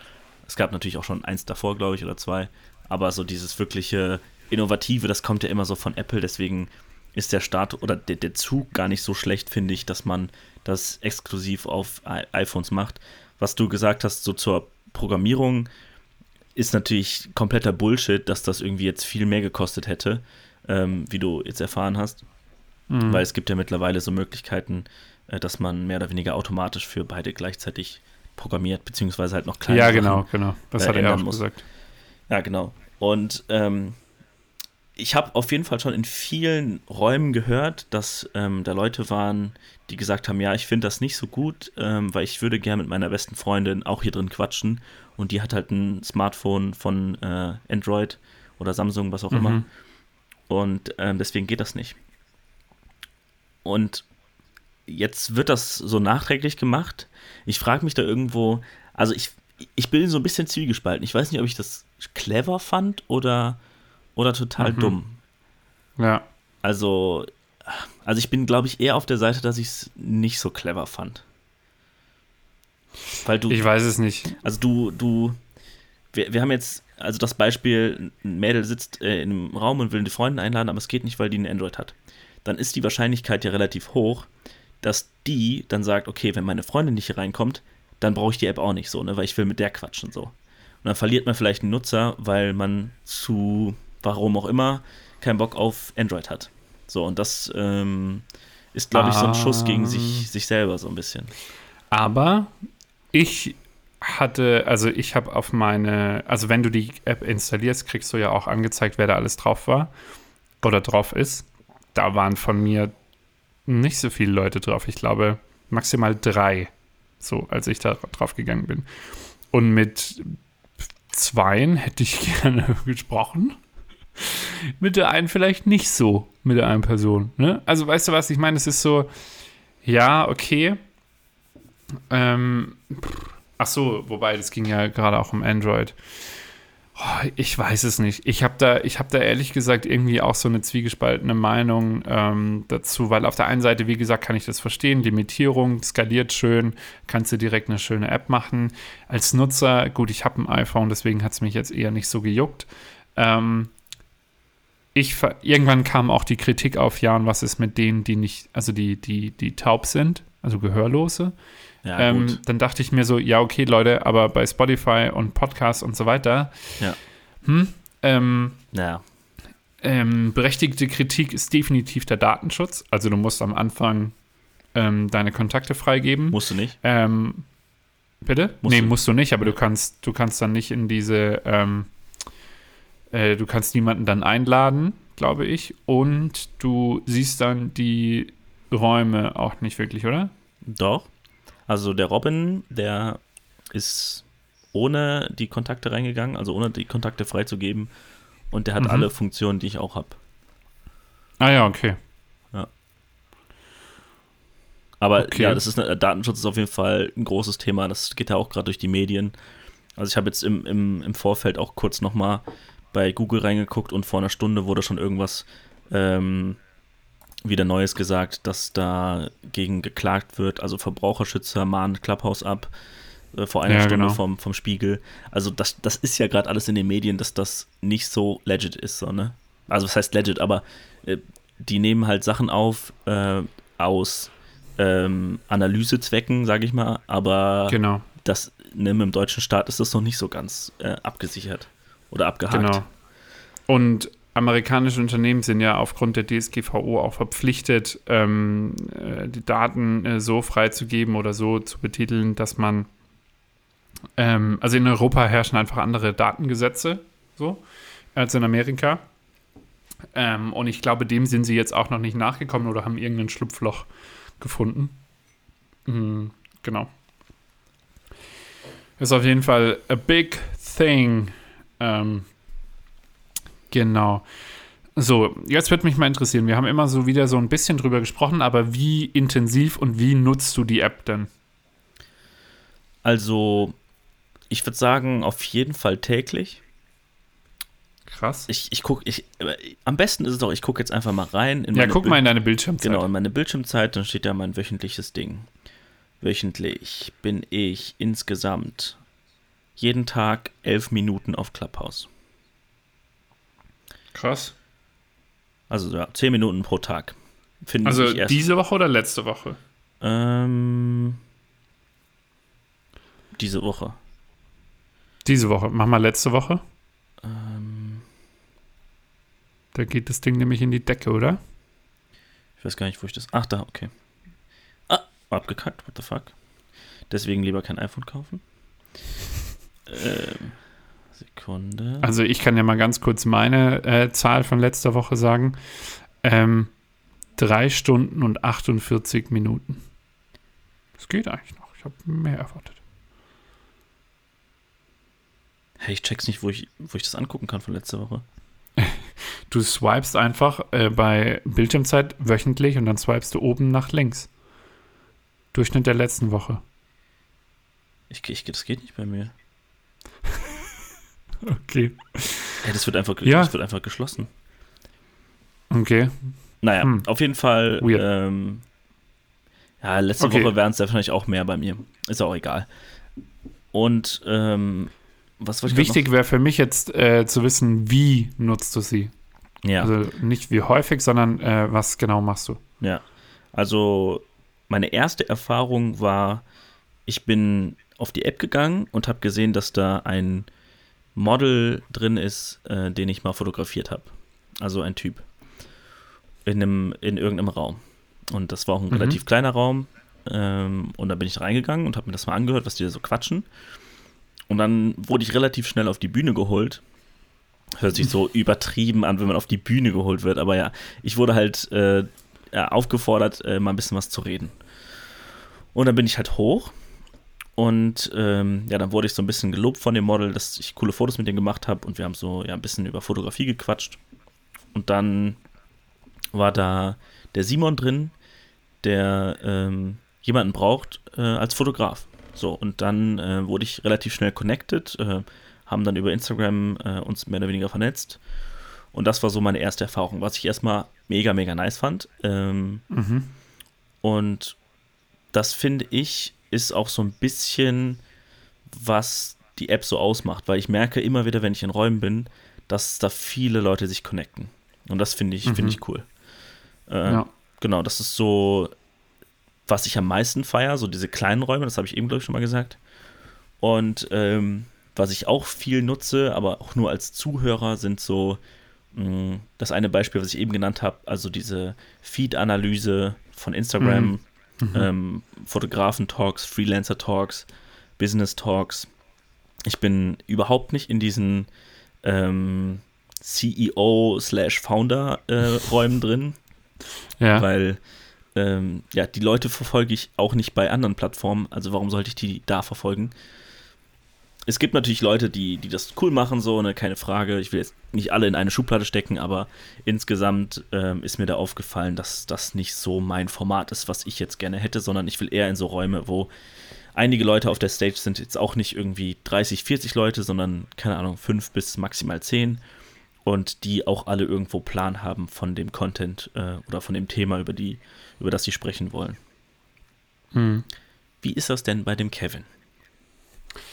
Es gab natürlich auch schon eins davor, glaube ich, oder zwei. Aber so dieses wirkliche Innovative, das kommt ja immer so von Apple. Deswegen ist der Start oder der, der Zug gar nicht so schlecht, finde ich, dass man das exklusiv auf I iPhones macht. Was du gesagt hast, so zur Programmierung, ist natürlich kompletter Bullshit, dass das irgendwie jetzt viel mehr gekostet hätte, ähm, wie du jetzt erfahren hast. Mhm. Weil es gibt ja mittlerweile so Möglichkeiten, äh, dass man mehr oder weniger automatisch für beide gleichzeitig programmiert, beziehungsweise halt noch kleine Ja, genau, Sachen, genau. Das äh, hat er auch muss. gesagt. Ja, genau. Und ähm, ich habe auf jeden Fall schon in vielen Räumen gehört, dass ähm, da Leute waren, die gesagt haben, ja, ich finde das nicht so gut, ähm, weil ich würde gerne mit meiner besten Freundin auch hier drin quatschen und die hat halt ein Smartphone von äh, Android oder Samsung, was auch mhm. immer. Und ähm, deswegen geht das nicht. Und jetzt wird das so nachträglich gemacht. Ich frage mich da irgendwo, also ich, ich bin so ein bisschen zwiegespalten. Ich weiß nicht, ob ich das clever fand oder oder total mhm. dumm. Ja. Also, also ich bin, glaube ich, eher auf der Seite, dass ich es nicht so clever fand. Weil du. Ich weiß es nicht. Also du, du, wir, wir haben jetzt, also das Beispiel, ein Mädel sitzt äh, in einem Raum und will eine Freundin einladen, aber es geht nicht, weil die ein Android hat. Dann ist die Wahrscheinlichkeit ja relativ hoch, dass die dann sagt, okay, wenn meine Freundin nicht hier reinkommt, dann brauche ich die App auch nicht so, ne, weil ich will mit der quatschen so. Und dann verliert man vielleicht einen Nutzer, weil man zu warum auch immer, keinen Bock auf Android hat. So, und das ähm, ist, glaube ich, so ein Schuss gegen sich, ah. sich selber so ein bisschen. Aber ich hatte, also ich habe auf meine, also wenn du die App installierst, kriegst du ja auch angezeigt, wer da alles drauf war oder drauf ist. Da waren von mir nicht so viele Leute drauf. Ich glaube maximal drei, so als ich da drauf gegangen bin. Und mit zweien hätte ich gerne gesprochen mit der einen vielleicht nicht so, mit der einen Person. Ne? Also weißt du was, ich meine, es ist so, ja, okay. Ähm, ach so, wobei, das ging ja gerade auch um Android. Oh, ich weiß es nicht. Ich habe da, hab da ehrlich gesagt irgendwie auch so eine zwiegespaltene Meinung ähm, dazu, weil auf der einen Seite, wie gesagt, kann ich das verstehen, Limitierung, skaliert schön, kannst du direkt eine schöne App machen. Als Nutzer, gut, ich habe ein iPhone, deswegen hat es mich jetzt eher nicht so gejuckt. Ähm, ich irgendwann kam auch die Kritik auf, Jan, was ist mit denen, die nicht, also die, die, die taub sind, also Gehörlose. Ja, ähm, dann dachte ich mir so, ja, okay, Leute, aber bei Spotify und Podcasts und so weiter, ja. hm, ähm, ja. Ähm, berechtigte Kritik ist definitiv der Datenschutz. Also du musst am Anfang ähm, deine Kontakte freigeben. Musst du nicht? Ähm, Bitte? Musst nee, du- musst du nicht, aber du kannst, du kannst dann nicht in diese, ähm, äh, du kannst niemanden dann einladen, glaube ich, und du siehst dann die Räume auch nicht wirklich, oder? Doch. Also der Robin, der ist ohne die Kontakte reingegangen, also ohne die Kontakte freizugeben. Und der hat Mhm. alle Funktionen, die ich auch habe. Ah ja, okay. Aber Okay. ja, das ist eine, Datenschutz ist auf jeden Fall ein großes Thema. Das geht ja auch gerade durch die Medien. Also ich habe jetzt im, im, im Vorfeld auch kurz nochmal bei Google reingeguckt und vor einer Stunde wurde schon irgendwas ähm, wieder Neues gesagt, dass da gegen geklagt wird. Also Verbraucherschützer mahnen Clubhouse ab. Äh, vor einer Ja, Stunde genau. vom, vom Spiegel. Also das, das ist ja gerade alles in den Medien, dass das nicht so legit ist, so, ne? Also was heißt legit, aber äh, die nehmen halt Sachen auf äh, aus ähm, Analysezwecken, sage ich mal, aber Genau, das ne, dem deutschen Staat ist das noch nicht so ganz äh, abgesichert oder abgehakt. genau. Und amerikanische Unternehmen sind ja aufgrund der DSGVO auch verpflichtet, ähm, äh, die Daten äh, so freizugeben oder so zu betiteln, dass man, ähm, also in Europa herrschen einfach andere Datengesetze, so, als in Amerika. Ähm, und ich glaube, dem sind sie jetzt auch noch nicht nachgekommen oder haben irgendein Schlupfloch gefunden. Mhm, genau. Ist auf jeden Fall a big thing. Ähm, genau. So, jetzt wird mich mal interessieren. Wir haben immer so wieder so ein bisschen drüber gesprochen, aber wie intensiv und wie nutzt du die App denn? Also ich würde sagen, auf jeden Fall täglich. Krass. Ich, ich gucke, ich, am besten ist es doch, ich gucke jetzt einfach mal rein. In Ja, guck Bild- mal in deine Bildschirmzeit. Genau, in meine Bildschirmzeit, dann steht da mein wöchentliches Ding. Wöchentlich bin ich insgesamt jeden Tag elf Minuten auf Clubhouse. Krass. Also ja, zehn Minuten pro Tag. Finde Also diese Woche oder letzte Woche? ähm, diese Woche. Diese Woche. Mach mal letzte Woche. Ähm, Da geht das Ding nämlich in die Decke, oder? ich weiß gar nicht, wo ich das. Ach, da, okay. Ah, abgekackt, what the fuck. Deswegen lieber kein iPhone kaufen. Ähm, Sekunde. Also ich kann ja mal ganz kurz meine äh, Zahl von letzter Woche sagen. Ähm, drei Stunden und 48 Minuten. Das geht eigentlich noch. Ich habe mehr erwartet. Hey, ich check's nicht, wo ich, wo ich das angucken kann von letzter Woche. Du swipest einfach äh, bei Bildschirmzeit wöchentlich und dann swipest du oben nach links. Durchschnitt der letzten Woche. Ich, ich, das geht nicht bei mir. Okay. Hey, das wird einfach, Ja. das wird einfach geschlossen. Okay. Naja, Hm. auf jeden Fall. Weird. Ähm, ja, letzte Okay. Woche wären es wahrscheinlich auch mehr bei mir. Ist auch egal. Und ähm, was wollte ich Wichtig wäre für mich jetzt äh, zu wissen, wie nutzt du sie. Ja. Also nicht wie häufig, sondern äh, was genau machst du. Ja, also meine erste Erfahrung war, ich bin auf die App gegangen und habe gesehen, dass da ein Model drin ist, äh, den ich mal fotografiert habe. Also ein Typ. In, einem, in irgendeinem Raum. Und das war auch ein Mhm. relativ kleiner Raum. Ähm, und da bin ich reingegangen und habe mir das mal angehört, was die da so quatschen. Und dann wurde ich relativ schnell auf die Bühne geholt. Hört sich so übertrieben an, wenn man auf die Bühne geholt wird. Aber ja, ich wurde halt äh, aufgefordert, äh, mal ein bisschen was zu reden. Und dann bin ich halt hoch. Und ähm, ja, dann wurde ich so ein bisschen gelobt von dem Model, dass ich coole Fotos mit dem gemacht habe. Und wir haben so ja ein bisschen über Fotografie gequatscht. Und dann war da der Simon drin, der ähm, jemanden braucht äh, als Fotograf. So, und dann äh, wurde ich relativ schnell connected, äh, haben dann über Instagram äh, uns mehr oder weniger vernetzt. Und das war so meine erste Erfahrung, was ich erstmal mega, mega nice fand. Ähm, Mhm. und das finde ich ist auch so ein bisschen, was die App so ausmacht, weil ich merke immer wieder, wenn ich in Räumen bin, dass da viele Leute sich connecten. Und das finde ich, Mhm. finde ich cool. Äh, Ja. Genau, das ist so, was ich am meisten feiere, so diese kleinen Räume, das habe ich eben, glaube ich, schon mal gesagt. Und ähm, was ich auch viel nutze, aber auch nur als Zuhörer, sind so mh, das eine Beispiel, was ich eben genannt habe, also diese Feed-Analyse von Instagram, Mhm. Ähm, Fotografen-Talks, Freelancer-Talks, Business Talks. Ich bin überhaupt nicht in diesen ähm, CEO slash Founder äh, drin, ja. weil ähm, ja, die Leute verfolge ich auch nicht bei anderen Plattformen, also warum sollte ich die da verfolgen? Es gibt natürlich Leute, die, die das cool machen, so, ne, keine Frage. Ich will jetzt nicht alle in eine Schublade stecken, aber insgesamt ähm, ist mir da aufgefallen, dass das nicht so mein Format ist, was ich jetzt gerne hätte, sondern ich will eher in so Räume, wo einige Leute auf der Stage sind, jetzt auch nicht irgendwie 30, 40 Leute, sondern, keine Ahnung, 5 bis maximal 10 und die auch alle irgendwo Plan haben von dem Content äh, oder von dem Thema, über, die, über das sie sprechen wollen. Hm. Wie ist das denn bei dem Kevin?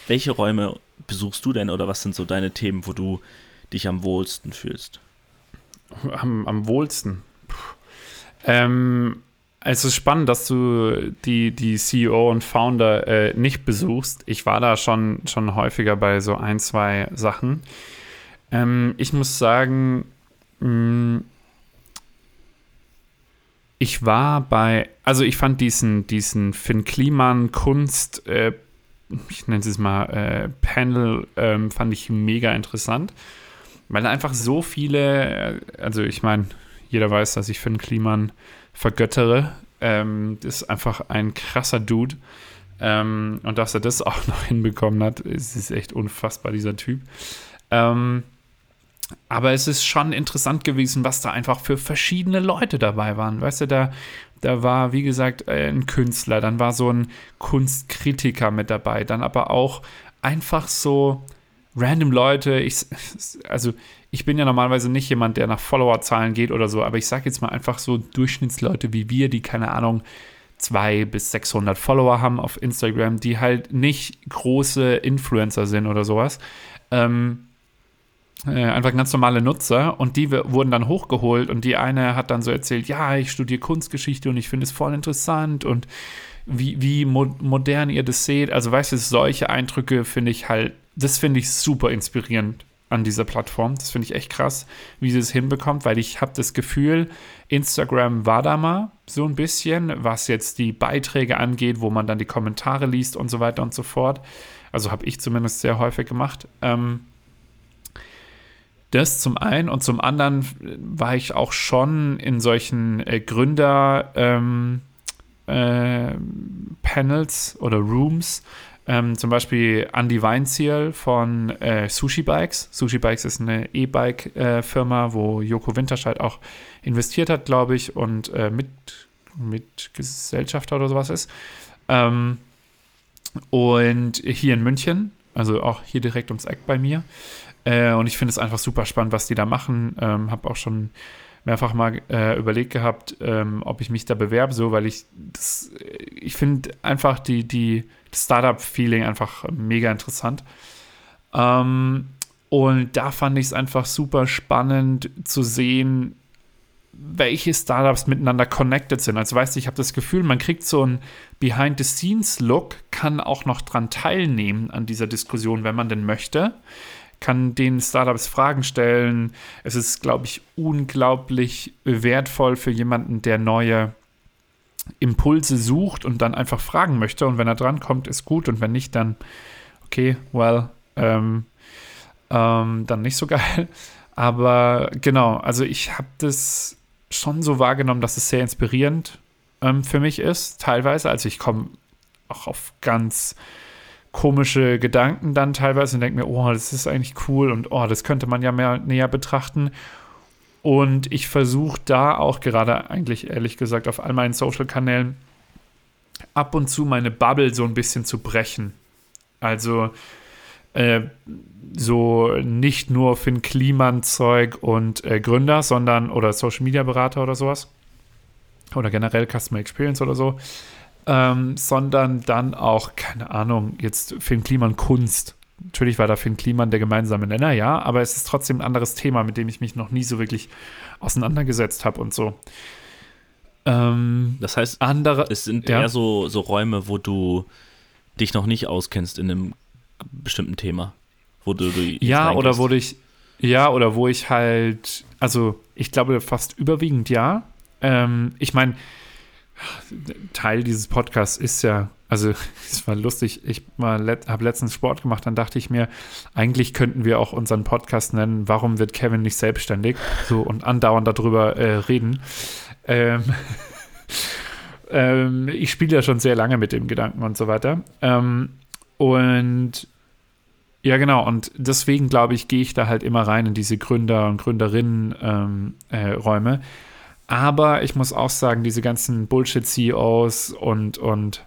Welche Räume besuchst du denn oder was sind so deine Themen, wo du dich am wohlsten fühlst? Am, am wohlsten. Ähm, es ist spannend, dass du die, die CEO und Founder äh, nicht besuchst. Ich war da schon, schon häufiger bei so ein, zwei Sachen. Ähm, ich muss sagen, mh, mm, ich war bei, also ich fand diesen, diesen Finn Kliman Kunst, äh, ich nenne es mal äh, Panel, ähm, fand ich mega interessant, weil einfach so viele, äh, also ich meine, jeder weiß, dass ich Finn Kliman vergöttere. Ähm, ist einfach ein krasser Dude. Ähm, und dass er das auch noch hinbekommen hat, ist, ist echt unfassbar, dieser Typ. Ähm, aber es ist schon interessant gewesen, was da einfach für verschiedene Leute dabei waren. Weißt du, da, da war, wie gesagt, äh, ein Künstler, dann war so ein Kunstkritiker mit dabei, dann aber auch einfach so random Leute. Ich, also, ich bin ja normalerweise nicht jemand, der nach Followerzahlen geht oder so, aber ich sage jetzt mal einfach so Durchschnittsleute wie wir, die keine Ahnung, 200 bis 600 Follower haben auf Instagram, die halt nicht große Influencer sind oder sowas. Ähm, äh, einfach ganz normale Nutzer und die wurden dann hochgeholt und die eine hat dann so erzählt, ja, ich studiere Kunstgeschichte und ich finde es voll interessant und wie, wie mo modern ihr das seht. Also weißt du, solche Eindrücke finde ich halt, das finde ich super inspirierend an dieser Plattform. Das finde ich echt krass, wie sie es hinbekommt, weil ich habe das Gefühl, Instagram war da mal so ein bisschen, was jetzt die Beiträge angeht, wo man dann die Kommentare liest und so weiter und so fort. Also habe ich zumindest sehr häufig gemacht. Ähm, das zum einen und zum anderen war ich auch schon in solchen äh, Gründer ähm, äh, Panels oder Rooms. Ähm, zum Beispiel Andy Weinziel von äh, Sushi Bikes. Sushi Bikes ist eine E-Bike-Firma, wo Joko Winterscheid auch investiert hat, glaube ich, und äh, mit, mit Gesellschafter oder sowas ist. Ähm, und hier in München, also auch hier direkt ums Eck bei mir. Äh, und ich finde es einfach super spannend, was die da machen. Ähm, habe auch schon mehrfach mal äh, überlegt gehabt, ähm, ob ich mich da bewerbe, so, weil ich das, ich finde einfach die, die Startup-Feeling einfach mega interessant. Ähm, und da fand ich es einfach super spannend zu sehen, welche Startups miteinander connected sind. Also weißt du, ich habe das Gefühl, man kriegt so einen Behind-the-Scenes-Look, kann auch noch dran teilnehmen an dieser Diskussion, wenn man denn möchte kann den Startups Fragen stellen. Es ist, glaube ich, unglaublich wertvoll für jemanden, der neue Impulse sucht und dann einfach fragen möchte. Und wenn er drankommt, ist gut. Und wenn nicht, dann okay, well, ähm, ähm, dann nicht so geil. Aber genau, also ich habe das schon so wahrgenommen, dass es sehr inspirierend ähm, für mich ist, teilweise. Also ich komme auch auf ganz komische Gedanken dann teilweise und denke mir, oh, das ist eigentlich cool und oh, das könnte man ja mehr näher betrachten. Und ich versuche da auch gerade eigentlich ehrlich gesagt auf all meinen Social-Kanälen ab und zu meine Bubble so ein bisschen zu brechen. Also äh, so nicht nur Finn Kliman-Zeug und äh, Gründer, sondern oder Social-Media-Berater oder sowas. Oder generell Customer Experience oder so, ähm, sondern dann auch, keine Ahnung, jetzt Finn Kliman Kunst. Natürlich war da Finn Kliman der gemeinsame Nenner, ja, aber es ist trotzdem ein anderes Thema, mit dem ich mich noch nie so wirklich auseinandergesetzt habe und so. Ähm, das heißt, andere, es sind ja. eher so, so Räume, wo du dich noch nicht auskennst in einem bestimmten Thema. Wo du, du ja, oder wo ich, ja, oder wo ich halt, also ich glaube fast überwiegend ja. Ähm, ich meine, Teil dieses Podcasts ist ja, also es war lustig, ich let, habe letztens Sport gemacht, dann dachte ich mir, eigentlich könnten wir auch unseren Podcast nennen, warum wird Kevin nicht selbstständig? So und andauernd darüber äh, reden. Ähm, ähm, ich spiele ja schon sehr lange mit dem Gedanken und so weiter. Ähm, und ja, genau. Und deswegen, glaube ich, gehe ich da halt immer rein in diese Gründer- und Gründerinnen-Räume. Äh, Aber ich muss auch sagen, diese ganzen Bullshit-CEOs und, und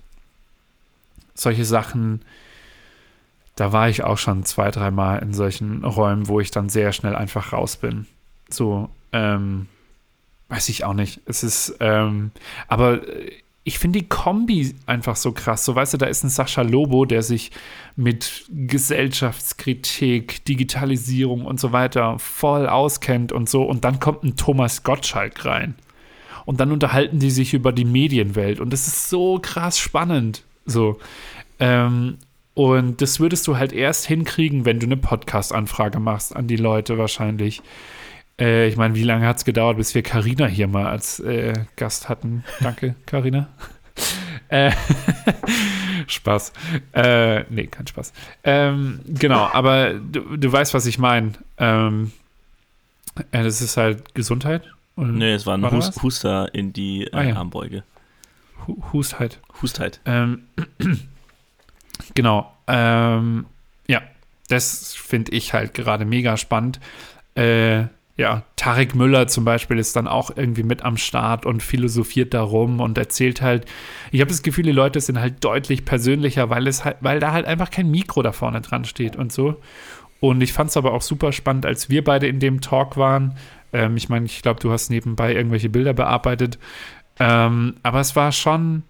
solche Sachen, da war ich auch schon zwei, dreimal in solchen Räumen, wo ich dann sehr schnell einfach raus bin. So, ähm, weiß ich auch nicht. Es ist, ähm, aber ich finde die Kombi einfach so krass. So, weißt du, da ist ein Sascha Lobo, der sich mit Gesellschaftskritik, Digitalisierung und so weiter voll auskennt und so. Und dann kommt ein Thomas Gottschalk rein. Und dann unterhalten die sich über die Medienwelt. Und das ist so krass spannend. So. Ähm, und das würdest du halt erst hinkriegen, wenn du eine Podcast-Anfrage machst an die Leute wahrscheinlich. Äh, ich meine, wie lange hat es gedauert, bis wir Karina hier mal als äh, Gast hatten? Danke, Karina. äh, Spaß. Äh, nee, kein Spaß. Ähm, genau, aber du, du weißt, was ich meine. Ähm, äh, das ist halt Gesundheit. Oder nee, es war ein war Hust, Huster in die äh, ah, ja. Armbeuge. Hustheit. Hustheit. Ähm, genau. Ähm, ja, das finde ich halt gerade mega spannend. Äh, ja, Tarek Müller zum Beispiel ist dann auch irgendwie mit am Start und philosophiert darum und erzählt halt. Ich habe das Gefühl, die Leute sind halt deutlich persönlicher, weil es halt, weil da halt einfach kein Mikro da vorne dran steht und so. Und ich fand es aber auch super spannend, als wir beide in dem Talk waren. Ähm, ich meine, ich glaube, du hast nebenbei irgendwelche Bilder bearbeitet. Ähm, aber es war schon,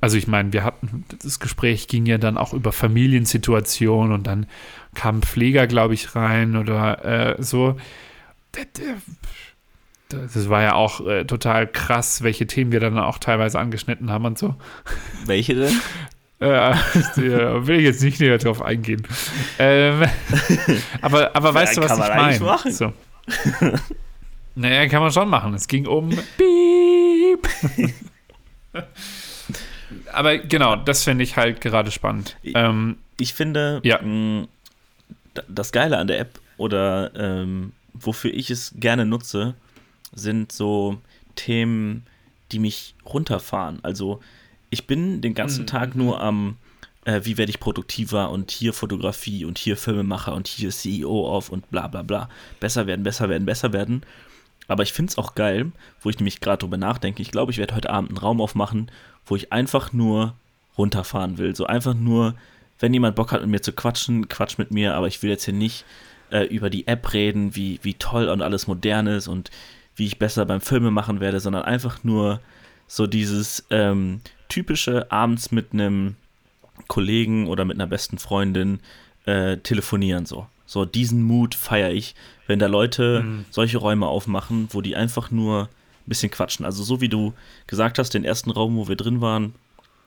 also ich meine, wir hatten, das Gespräch ging ja dann auch über Familiensituationen und dann kam Pfleger, glaube ich, rein oder äh, so das war ja auch äh, total krass, welche Themen wir dann auch teilweise angeschnitten haben und so. Welche denn? Äh, will ich jetzt nicht näher drauf eingehen. Ähm, aber aber weißt du, was ich meine? So. naja, kann man schon machen. Es ging um Piep. aber genau, das finde ich halt gerade spannend. Ich, ähm, ich finde, ja. mh, das Geile an der App oder ähm, wofür ich es gerne nutze, sind so Themen, die mich runterfahren. Also ich bin den ganzen mhm. Tag nur am, äh, wie werde ich produktiver und hier Fotografie und hier Filmemacher und hier CEO auf und bla bla bla. Besser werden, besser werden, besser werden. Aber ich finde es auch geil, wo ich nämlich gerade drüber nachdenke. Ich glaube, ich werde heute Abend einen Raum aufmachen, wo ich einfach nur runterfahren will. So einfach nur, wenn jemand Bock hat, mit mir zu quatschen, quatsch mit mir, aber ich will jetzt hier nicht äh, über die App reden, wie, wie toll und alles modern ist und wie ich besser beim Filme machen werde, sondern einfach nur so dieses ähm, typische abends mit einem Kollegen oder mit einer besten Freundin äh, telefonieren so. So diesen Mut feiere ich, wenn da Leute mhm. solche Räume aufmachen, wo die einfach nur ein bisschen quatschen. Also so wie du gesagt hast, den ersten Raum, wo wir drin waren,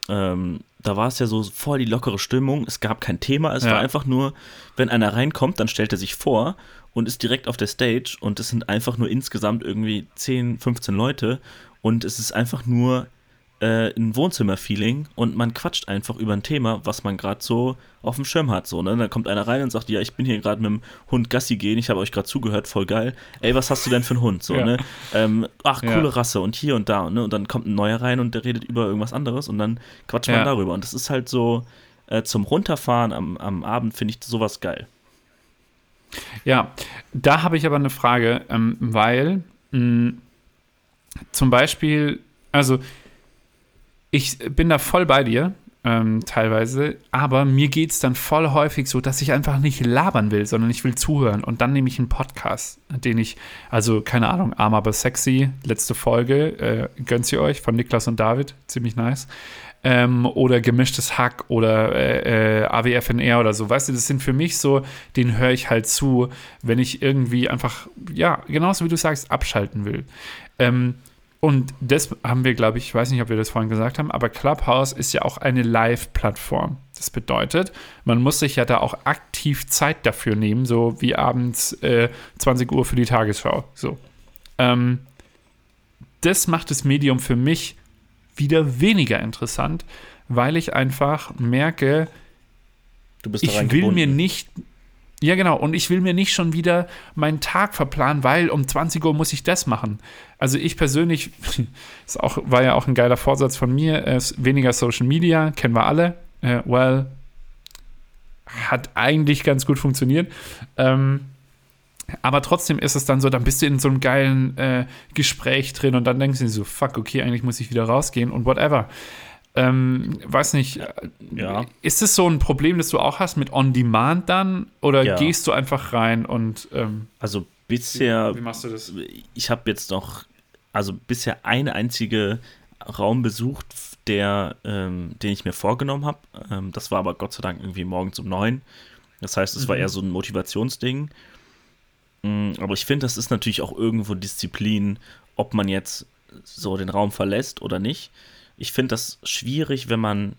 ähm, da war es ja so voll die lockere Stimmung. Es gab kein Thema. Es ja. war einfach nur, wenn einer reinkommt, dann stellt er sich vor und ist direkt auf der Stage und es sind einfach nur insgesamt irgendwie 10, 15 Leute und es ist einfach nur äh, ein Wohnzimmer-Feeling und man quatscht einfach über ein Thema, was man gerade so auf dem Schirm hat. So, ne? Dann kommt einer rein und sagt, ja, ich bin hier gerade mit dem Hund Gassi gehen, ich habe euch gerade zugehört, voll geil. Ey, was hast du denn für einen Hund? So, ja. ne? Ähm, ach, coole ja. Rasse und hier und da. Ne? Und dann kommt ein neuer rein und der redet über irgendwas anderes und dann quatscht man darüber. Und das ist halt so äh, zum Runterfahren am, am Abend, finde ich sowas geil. Ja, da habe ich aber eine Frage, ähm, weil mh, zum Beispiel, also ich bin da voll bei dir, ähm, teilweise, aber mir geht es dann voll häufig so, dass ich einfach nicht labern will, sondern ich will zuhören. Und dann nehme ich einen Podcast, den ich, also keine Ahnung, arm aber sexy, letzte Folge, äh, gönnt sie euch von Niklas und David, ziemlich nice. Ähm, oder gemischtes Hack oder äh, äh, AWFNR oder so. Weißt du, das sind für mich so, den höre ich halt zu, wenn ich irgendwie einfach, ja, genauso wie du sagst, abschalten will. Ähm, und das haben wir, glaube ich, ich weiß nicht, ob wir das vorhin gesagt haben, aber Clubhouse ist ja auch eine Live-Plattform. Das bedeutet, man muss sich ja da auch aktiv Zeit dafür nehmen, so wie abends äh, 20 Uhr für die Tagesschau. So. Ähm, das macht das Medium für mich wieder weniger interessant, weil ich einfach merke, ich will mir nicht ja, genau. Und ich will mir nicht schon wieder meinen Tag verplanen, weil um 20 Uhr muss ich das machen. Also ich persönlich, ist auch, war ja auch ein geiler Vorsatz von mir, ist weniger Social Media, kennen wir alle. Äh, well, hat eigentlich ganz gut funktioniert. Ähm, aber trotzdem ist es dann so, dann bist du in so einem geilen äh, Gespräch drin und dann denkst du dir so, fuck, okay, eigentlich muss ich wieder rausgehen und whatever. Ähm, weiß nicht, ja. ist es so ein Problem, das du auch hast mit On-Demand dann? Oder ja. gehst du einfach rein und. Ähm, also bisher. Wie, wie, machst du das? Ich habe jetzt noch, also bisher eine einzige Raum besucht, der, ähm, den ich mir vorgenommen habe. Ähm, das war aber Gott sei Dank irgendwie morgens um neun. Das heißt, es mhm. war eher so ein Motivationsding. Mm, aber ich finde, das ist natürlich auch irgendwo Disziplin, ob man jetzt so den Raum verlässt oder nicht ich finde das schwierig, wenn man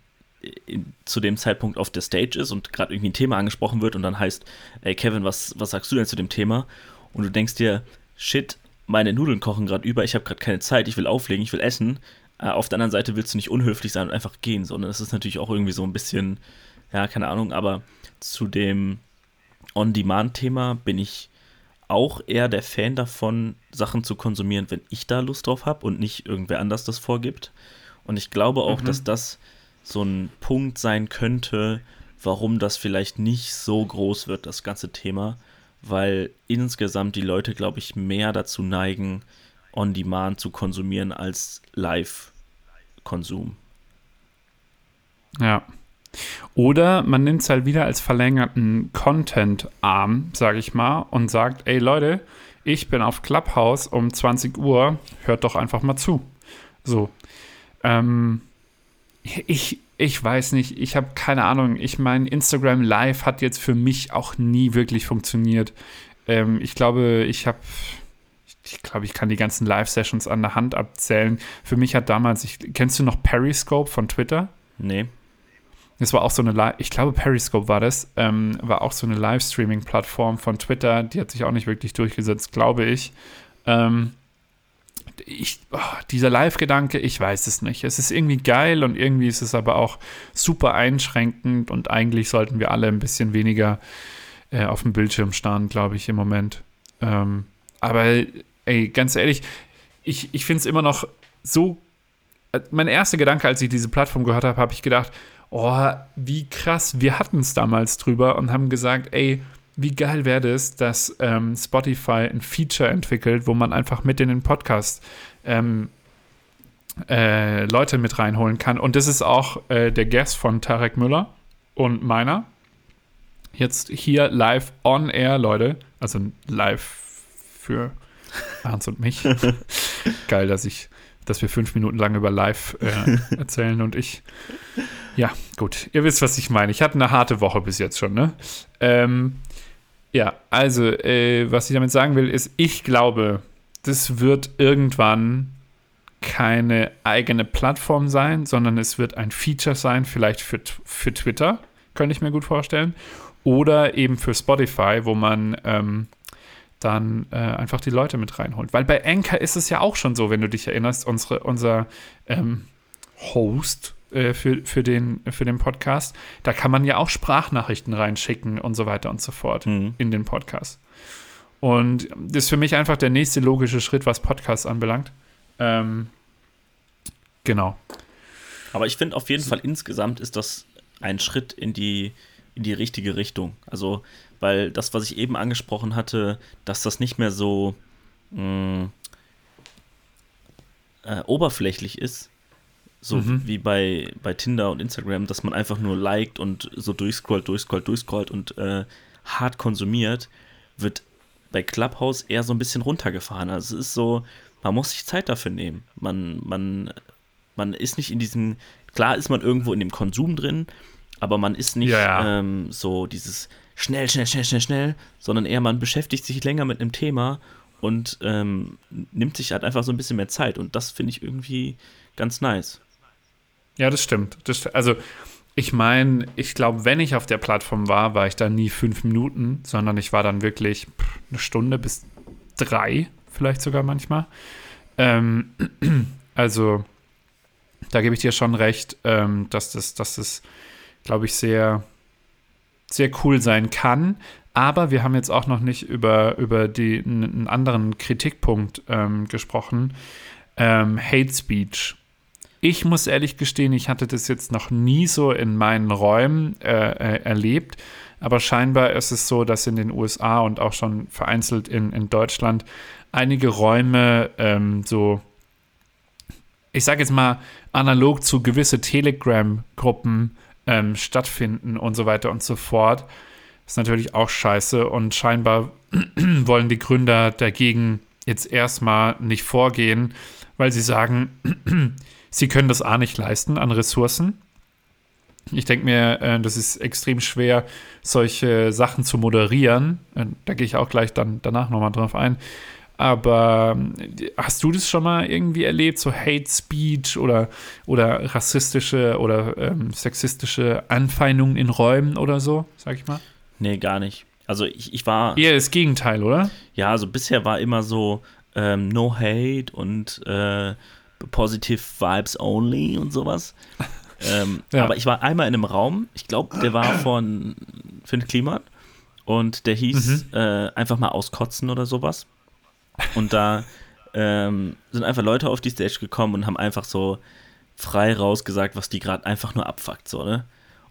in, zu dem Zeitpunkt auf der Stage ist und gerade irgendwie ein Thema angesprochen wird und dann heißt, ey Kevin, was, was sagst du denn zu dem Thema? Und du denkst dir, shit, meine Nudeln kochen gerade über, ich habe gerade keine Zeit, ich will auflegen, ich will essen. Äh, auf der anderen Seite willst du nicht unhöflich sein und einfach gehen, sondern das ist natürlich auch irgendwie so ein bisschen, ja, keine Ahnung, aber zu dem On-Demand-Thema bin ich auch eher der Fan davon, Sachen zu konsumieren, wenn ich da Lust drauf habe und nicht irgendwer anders das vorgibt. Und ich glaube auch, mhm. dass das so ein Punkt sein könnte, warum das vielleicht nicht so groß wird, das ganze Thema, weil insgesamt die Leute, glaube ich, mehr dazu neigen, On-Demand zu konsumieren als Live-Konsum. Ja. Oder man nimmt es halt wieder als verlängerten Content-Arm, sage ich mal, und sagt, ey Leute, ich bin auf Clubhouse um 20 Uhr, hört doch einfach mal zu. So, ähm, ich, ich weiß nicht, ich habe keine Ahnung. Ich meine, Instagram Live hat jetzt für mich auch nie wirklich funktioniert. Ähm, ich glaube, ich habe, ich glaube, ich kann die ganzen Live-Sessions an der Hand abzählen. Für mich hat damals, ich, kennst du noch Periscope von Twitter? Nee. Das war auch so eine, ich glaube, Periscope war das, ähm, war auch so eine Livestreaming-Plattform von Twitter. Die hat sich auch nicht wirklich durchgesetzt, glaube ich. Ähm, ich, oh, dieser Live-Gedanke, ich weiß es nicht. Es ist irgendwie geil und irgendwie ist es aber auch super einschränkend und eigentlich sollten wir alle ein bisschen weniger äh, auf dem Bildschirm starren, glaube ich, im Moment. Ähm, aber ey, ganz ehrlich, ich, ich finde es immer noch so. Äh, mein erster Gedanke, als ich diese Plattform gehört habe, habe ich gedacht, oh, wie krass, wir hatten es damals drüber und haben gesagt, ey, wie geil wäre es, dass ähm, Spotify ein Feature entwickelt, wo man einfach mit in den Podcast ähm, äh, Leute mit reinholen kann. Und das ist auch äh, der Guest von Tarek Müller und meiner. Jetzt hier live on air, Leute. Also live für Hans und mich. geil, dass ich, dass wir fünf Minuten lang über live äh, erzählen und ich. Ja, gut. Ihr wisst, was ich meine. Ich hatte eine harte Woche bis jetzt schon, ne? Ähm, ja, also, äh, was ich damit sagen will, ist, ich glaube, das wird irgendwann keine eigene Plattform sein, sondern es wird ein Feature sein, vielleicht für, für Twitter, könnte ich mir gut vorstellen. Oder eben für Spotify, wo man ähm, dann äh, einfach die Leute mit reinholt. Weil bei Anchor ist es ja auch schon so, wenn du dich erinnerst, unsere, unser ähm, Host äh, für, für, den, für den Podcast. Da kann man ja auch Sprachnachrichten reinschicken und so weiter und so fort mhm. in den Podcast. Und das ist für mich einfach der nächste logische Schritt, was Podcasts anbelangt. Ähm, genau. Aber ich finde auf jeden Fall insgesamt ist das ein Schritt in die, in die richtige Richtung. Also, weil das, was ich eben angesprochen hatte, dass das nicht mehr so mh, mm, äh, oberflächlich ist, so mhm. wie bei, bei Tinder und Instagram, dass man einfach nur liked und so durchscrollt, durchscrollt, durchscrollt und äh, hart konsumiert, wird bei Clubhouse eher so ein bisschen runtergefahren. Also es ist so, man muss sich Zeit dafür nehmen. Man, man, man ist nicht in diesem, klar ist man irgendwo in dem Konsum drin, aber man ist nicht ja. ähm, so dieses schnell, schnell, schnell, schnell, schnell, sondern eher man beschäftigt sich länger mit einem Thema und ähm, nimmt sich halt einfach so ein bisschen mehr Zeit. Und das finde ich irgendwie ganz nice. Ja, das stimmt. Das, also, ich meine, ich glaube, wenn ich auf der Plattform war, war ich da nie fünf Minuten, sondern ich war dann wirklich eine Stunde bis drei, vielleicht sogar manchmal. Ähm, also, da gebe ich dir schon recht, ähm, dass das, dass das, glaube ich, sehr, sehr cool sein kann. Aber wir haben jetzt auch noch nicht über, über die, einen anderen Kritikpunkt ähm, gesprochen. Ähm, Hate Speech. Ich muss ehrlich gestehen, ich hatte das jetzt noch nie so in meinen Räumen äh, äh, erlebt. Aber scheinbar ist es so, dass in den USA und auch schon vereinzelt in, in Deutschland einige Räume ähm, so, ich sage jetzt mal, analog zu gewisse Telegram-Gruppen ähm, stattfinden und so weiter und so fort. Ist natürlich auch scheiße und scheinbar wollen die Gründer dagegen jetzt erstmal nicht vorgehen, weil sie sagen, sie können das A nicht leisten an Ressourcen. Ich denke mir, äh, das ist extrem schwer, solche Sachen zu moderieren. Äh, da gehe ich auch gleich dann danach nochmal drauf ein. Aber äh, hast du das schon mal irgendwie erlebt, so Hate Speech oder, oder rassistische oder ähm, sexistische Anfeindungen in Räumen oder so, sag ich mal? Nee, gar nicht. Also ich, ich war. Eher das Gegenteil, oder? Ja, also bisher war immer so ähm, No Hate und äh, Positive Vibes Only und sowas. ähm, ja. Aber ich war einmal in einem Raum, ich glaube, der war von Finn Kliman und der hieß mhm. äh, einfach mal auskotzen oder sowas. Und da ähm, sind einfach Leute auf die Stage gekommen und haben einfach so frei rausgesagt, was die gerade einfach nur abfuckt, so, ne?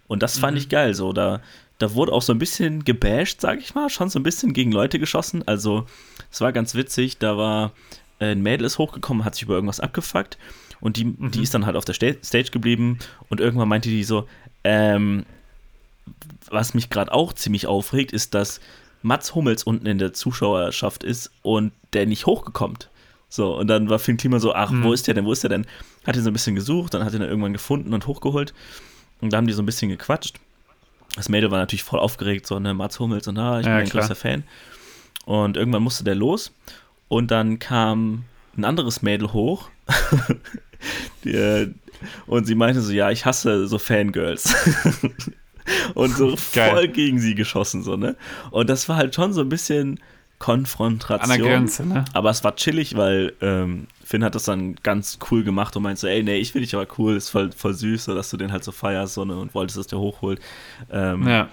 Und das fand mhm. ich geil, so, da, da wurde auch so ein bisschen gebasht, sag ich mal, schon so ein bisschen gegen Leute geschossen, also es war ganz witzig, da war ein Mädel ist hochgekommen, hat sich über irgendwas abgefuckt und die, mhm. die ist dann halt auf der Stage geblieben und irgendwann meinte die so, ähm, was mich gerade auch ziemlich aufregt, ist, dass Mats Hummels unten in der Zuschauerschaft ist und der nicht hochgekommen. So, und dann war Finn Klima so, ach, mhm. wo ist der denn, wo ist der denn? Hat ihn so ein bisschen gesucht, dann hat ihn dann irgendwann gefunden und hochgeholt. Und da haben die so ein bisschen gequatscht. Das Mädel war natürlich voll aufgeregt, so, ne, Mats Hummels und ah, ich ja, bin ein klar. großer Fan. Und irgendwann musste der los und dann kam ein anderes Mädel hoch die, äh, und sie meinte so, ja, ich hasse so Fangirls. und so Geil. voll gegen sie geschossen, so, ne? Und das war halt schon so ein bisschen Konfrontation. An der Grenze, ne? Aber es war chillig, weil ähm, Finn hat das dann ganz cool gemacht und meinte so, ey, nee, ich finde dich aber cool, ist voll, voll süß, so, dass du den halt so feierst so, ne, und wolltest, dass der hochholt. Ähm, ja.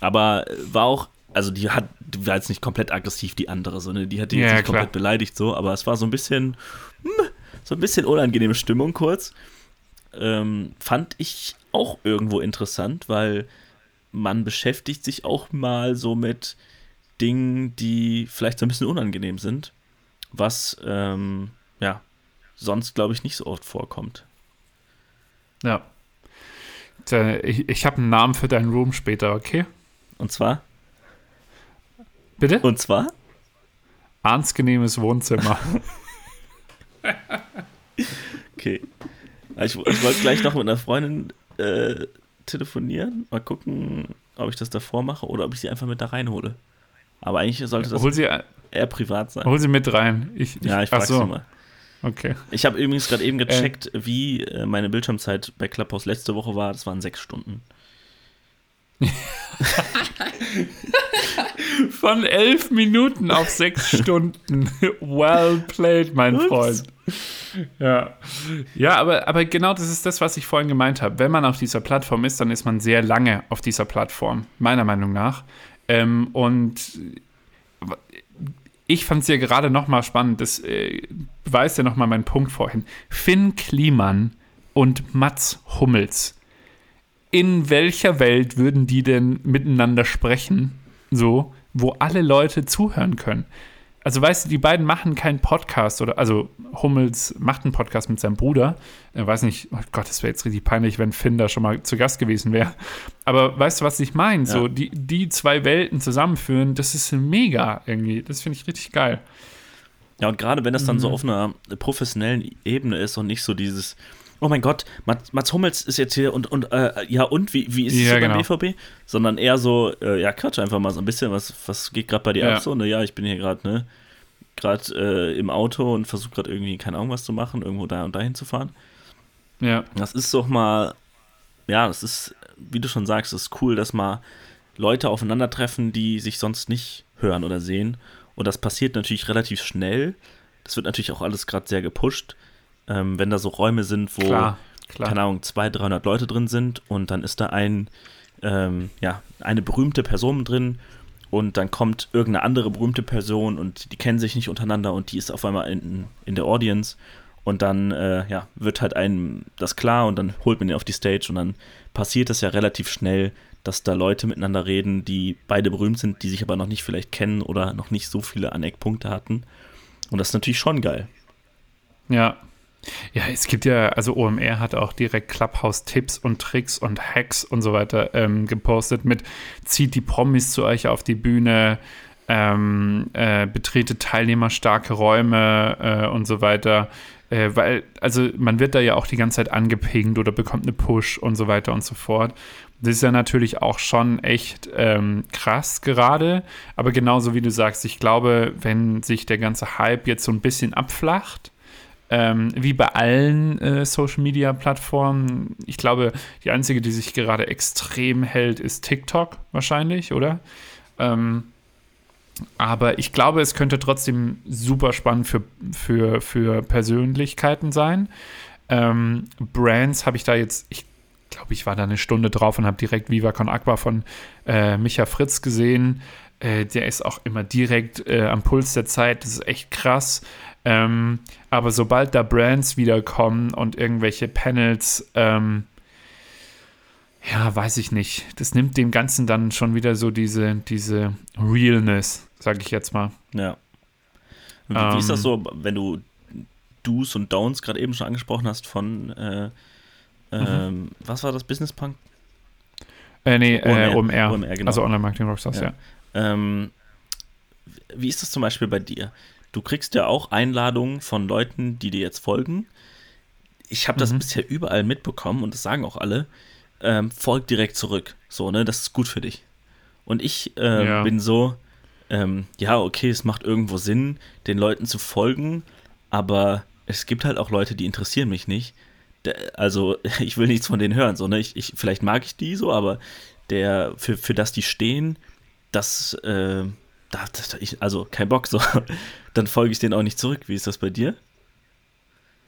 Aber war auch, also die hat, die war jetzt nicht komplett aggressiv, die andere, so, ne? Die hat die ja, jetzt nicht klar. komplett beleidigt, so, aber es war so ein bisschen, hm, so ein bisschen unangenehme Stimmung kurz. Ähm, fand ich auch irgendwo interessant, weil man beschäftigt sich auch mal so mit Dingen, die vielleicht so ein bisschen unangenehm sind, was ähm, ja sonst, glaube ich, nicht so oft vorkommt. Ja. Ich, ich habe einen Namen für deinen Room später, okay? Und zwar? Bitte? Und zwar? Angenehmes Wohnzimmer. okay. Ich, ich wollte gleich noch mit einer Freundin äh, telefonieren. Mal gucken, ob ich das davor mache oder ob ich sie einfach mit da reinhole. Aber eigentlich sollte das sie, eher privat sein. Hol sie mit rein. Ich, ich, ja, ich frage so. sie mal. Okay. Ich habe übrigens gerade eben gecheckt, äh. wie äh, meine Bildschirmzeit bei Clubhouse letzte Woche war. Das waren sechs Stunden. Von elf Minuten auf sechs Stunden. Well played, mein Ups. Freund. Ja, ja aber, aber genau das ist das, was ich vorhin gemeint habe. Wenn man auf dieser Plattform ist, dann ist man sehr lange auf dieser Plattform, meiner Meinung nach. Ähm, und ich fand es ja gerade nochmal spannend, das äh, beweist ja nochmal meinen Punkt vorhin. Finn Kliman und Mats Hummels. In welcher Welt würden die denn miteinander sprechen? So, wo alle Leute zuhören können. Also weißt du, die beiden machen keinen Podcast oder also Hummels macht einen Podcast mit seinem Bruder. Er weiß nicht, oh Gott, das wäre jetzt richtig peinlich, wenn Finn da schon mal zu Gast gewesen wäre. Aber weißt du, was ich meine? Ja. So die, die zwei Welten zusammenführen, das ist mega irgendwie. Das finde ich richtig geil. Ja, und gerade wenn das dann mhm. so auf einer professionellen Ebene ist und nicht so dieses, oh mein Gott, Mats, Mats Hummels ist jetzt hier und, und äh, ja, und wie, wie ist es ja, so beim genau. BVB? Sondern eher so, äh, ja, quatsch einfach mal so ein bisschen, was, was geht gerade bei dir ja. ab so? Ne, ja, ich bin hier gerade, ne, gerade äh, im Auto und versuche gerade irgendwie, keine Ahnung, was zu machen, irgendwo da und dahin zu fahren. Ja. Das ist doch mal, ja, das ist, wie du schon sagst, ist cool, dass mal Leute aufeinandertreffen, die sich sonst nicht hören oder sehen. Und das passiert natürlich relativ schnell. Das wird natürlich auch alles gerade sehr gepusht ähm, wenn da so Räume sind, wo, Klar. keine Ahnung, 200, 300 Leute drin sind und dann ist da ein, ähm, ja, eine berühmte Person drin und dann kommt irgendeine andere berühmte Person und die kennen sich nicht untereinander und die ist auf einmal in, in der Audience und dann äh, ja, wird halt einem das klar und dann holt man ihn auf die Stage und dann passiert das ja relativ schnell, dass da Leute miteinander reden, die beide berühmt sind, die sich aber noch nicht vielleicht kennen oder noch nicht so viele Aneckpunkte hatten. Und das ist natürlich schon geil. Ja. Ja, es gibt ja, also OMR hat auch direkt Clubhouse-Tipps und Tricks und Hacks und so weiter ähm, gepostet mit zieht die Promis zu euch auf die Bühne, ähm, äh, betrete teilnehmerstarke Räume äh, und so weiter. Äh, weil, also man wird da ja auch die ganze Zeit angepingt oder bekommt eine Push und so weiter und so fort. Das ist ja natürlich auch schon echt ähm, krass gerade. Aber genauso wie du sagst, ich glaube, wenn sich der ganze Hype jetzt so ein bisschen abflacht, ähm, wie bei allen äh, Social Media Plattformen, ich glaube, die einzige, die sich gerade extrem hält, ist TikTok wahrscheinlich, oder? Ähm, aber ich glaube, es könnte trotzdem super spannend für, für, für Persönlichkeiten sein. Ähm, Brands habe ich da jetzt, ich glaube, ich war da eine Stunde drauf und habe direkt Viva Con Aqua von äh, Micha Fritz gesehen. Äh, der ist auch immer direkt äh, am Puls der Zeit. Das ist echt krass. Ähm, aber sobald da Brands wiederkommen und irgendwelche Panels, ähm, ja, weiß ich nicht. Das nimmt dem Ganzen dann schon wieder so diese, diese Realness sage ich jetzt mal. Ja. Wie, ähm, wie, ist das so, wenn du Do's und Don'ts gerade eben schon angesprochen hast von, äh, ähm, mhm. was war das, Business Punk? Äh, nee, OMR. Äh, OMR. OMR genau. Also Online Marketing Rockstars, ja. ja. Ähm, wie ist das zum Beispiel bei dir? Du kriegst ja auch Einladungen von Leuten, die dir jetzt folgen. Ich habe das mhm. bisher überall mitbekommen und das sagen auch alle. Ähm, folg direkt zurück. So, ne? Das ist gut für dich. Und ich äh, ja. bin so, ähm, ja, okay, es macht irgendwo Sinn, den Leuten zu folgen, aber es gibt halt auch Leute, die interessieren mich nicht. Also, ich will nichts von denen hören, so, ne? Ich, ich, vielleicht mag ich die so, aber der, für, für das die stehen, das, äh, das, ich, also kein Bock, so. Dann folge ich denen auch nicht zurück. Wie ist das bei dir?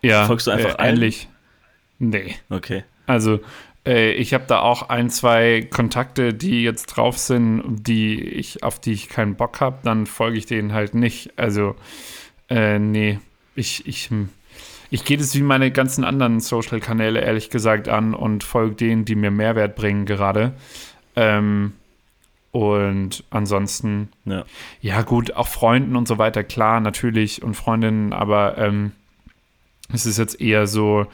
Ja, folgst du einfach äh, ähnlich. Nee. Okay. Also, äh, ich habe da auch ein, zwei Kontakte, die jetzt drauf sind, die ich, auf die ich keinen Bock habe, dann folge ich denen halt nicht. Also, äh, nee, ich, ich, ich gehe das wie meine ganzen anderen Social-Kanäle ehrlich gesagt an und folge denen, die mir Mehrwert bringen gerade. Ähm, und ansonsten, ja. ja. gut, auch Freunden und so weiter, klar, natürlich und Freundinnen, aber ähm, es ist jetzt eher so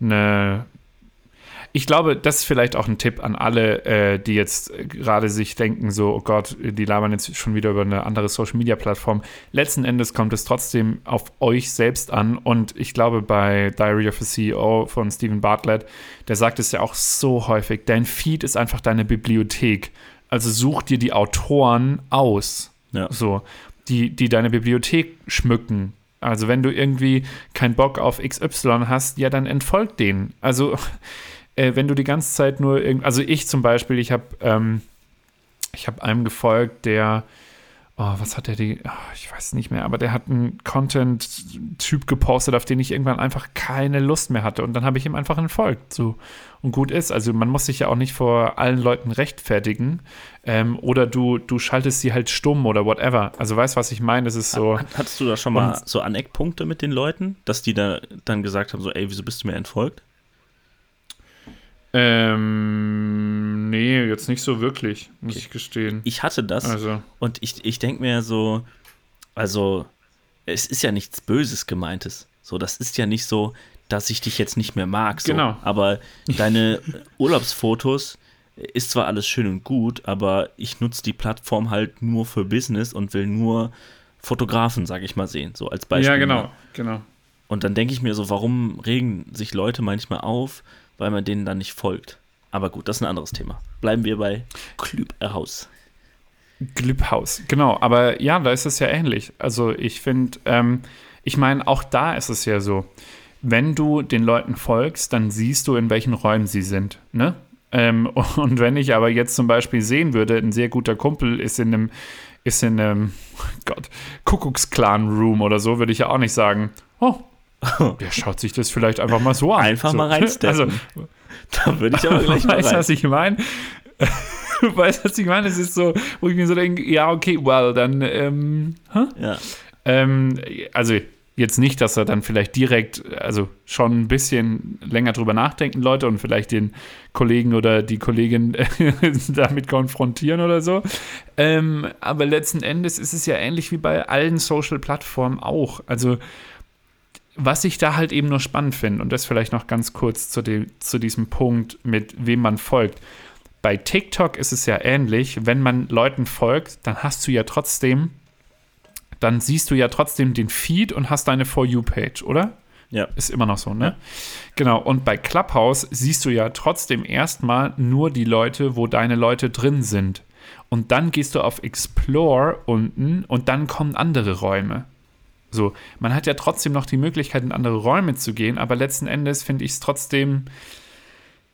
eine ich glaube, das ist vielleicht auch ein Tipp an alle, äh, die jetzt gerade sich denken, so, oh Gott, die labern jetzt schon wieder über eine andere Social-Media-Plattform. Letzten Endes kommt es trotzdem auf euch selbst an. Und ich glaube, bei Diary of a CEO von Stephen Bartlett, der sagt es ja auch so häufig, dein Feed ist einfach deine Bibliothek. Also such dir die Autoren aus, ja. so, die, die deine Bibliothek schmücken. Also wenn du irgendwie keinen Bock auf XY hast, ja, dann entfolgt denen. Also äh, wenn du die ganze Zeit nur irgendwie, also ich zum Beispiel, ich habe ähm, ich habe einem gefolgt, der, oh, was hat der die, oh, ich weiß nicht mehr, aber der hat einen Content-Typ gepostet, auf den ich irgendwann einfach keine Lust mehr hatte und dann habe ich ihm einfach entfolgt, so und gut ist. Also man muss sich ja auch nicht vor allen Leuten rechtfertigen ähm, oder du, du schaltest sie halt stumm oder whatever. Also weißt du, was ich meine? Das ist so. Hattest du da schon mal so Aneckpunkte mit den Leuten, dass die da dann gesagt haben, so, ey, wieso bist du mir entfolgt? Ähm, nee, jetzt nicht so wirklich, muss ich gestehen. Ich hatte das also. und ich, ich denke mir so, also, es ist ja nichts Böses gemeintes. So, das ist ja nicht so, dass ich dich jetzt nicht mehr mag. So. Genau. Aber deine Urlaubsfotos ist zwar alles schön und gut, aber ich nutze die Plattform halt nur für Business und will nur Fotografen, sage ich mal, sehen, so als Beispiel. Ja, genau, genau. Und dann denke ich mir so, warum regen sich Leute manchmal auf, weil man denen dann nicht folgt. Aber gut, das ist ein anderes Thema. Bleiben wir bei Clubhaus. Clubhaus, genau. Aber ja, da ist es ja ähnlich. Also ich finde, ähm, ich meine, auch da ist es ja so, wenn du den Leuten folgst, dann siehst du, in welchen Räumen sie sind. Ne? Ähm, und wenn ich aber jetzt zum Beispiel sehen würde, ein sehr guter Kumpel ist in einem, ist in einem, Gott, Kuckucksklan-Room oder so, würde ich ja auch nicht sagen, oh, Der schaut sich das vielleicht einfach mal so an. Einfach so. mal reinsteppen. Also, Da würde ich aber gleich mal weißt du, rein. was ich meine? Du weißt, was ich meine? Es ist so, wo ich mir so denke, ja, okay, well, dann, ähm, hä? Ja. Ähm, also jetzt nicht, dass er dann vielleicht direkt, also schon ein bisschen länger drüber nachdenken, Leute, und vielleicht den Kollegen oder die Kollegin damit konfrontieren oder so. Ähm, aber letzten Endes ist es ja ähnlich wie bei allen Social-Plattformen auch. Also was ich da halt eben nur spannend finde, und das vielleicht noch ganz kurz zu, dem, zu diesem Punkt, mit wem man folgt. Bei TikTok ist es ja ähnlich, wenn man Leuten folgt, dann hast du ja trotzdem dann siehst du ja trotzdem den Feed und hast deine For You-Page, oder? Ja. Ist immer noch so, ne? Ja. Genau. Und bei Clubhouse siehst du ja trotzdem erstmal nur die Leute, wo deine Leute drin sind. Und dann gehst du auf Explore unten und dann kommen andere Räume. So, man hat ja trotzdem noch die Möglichkeit, in andere Räume zu gehen, aber letzten Endes finde ich es trotzdem,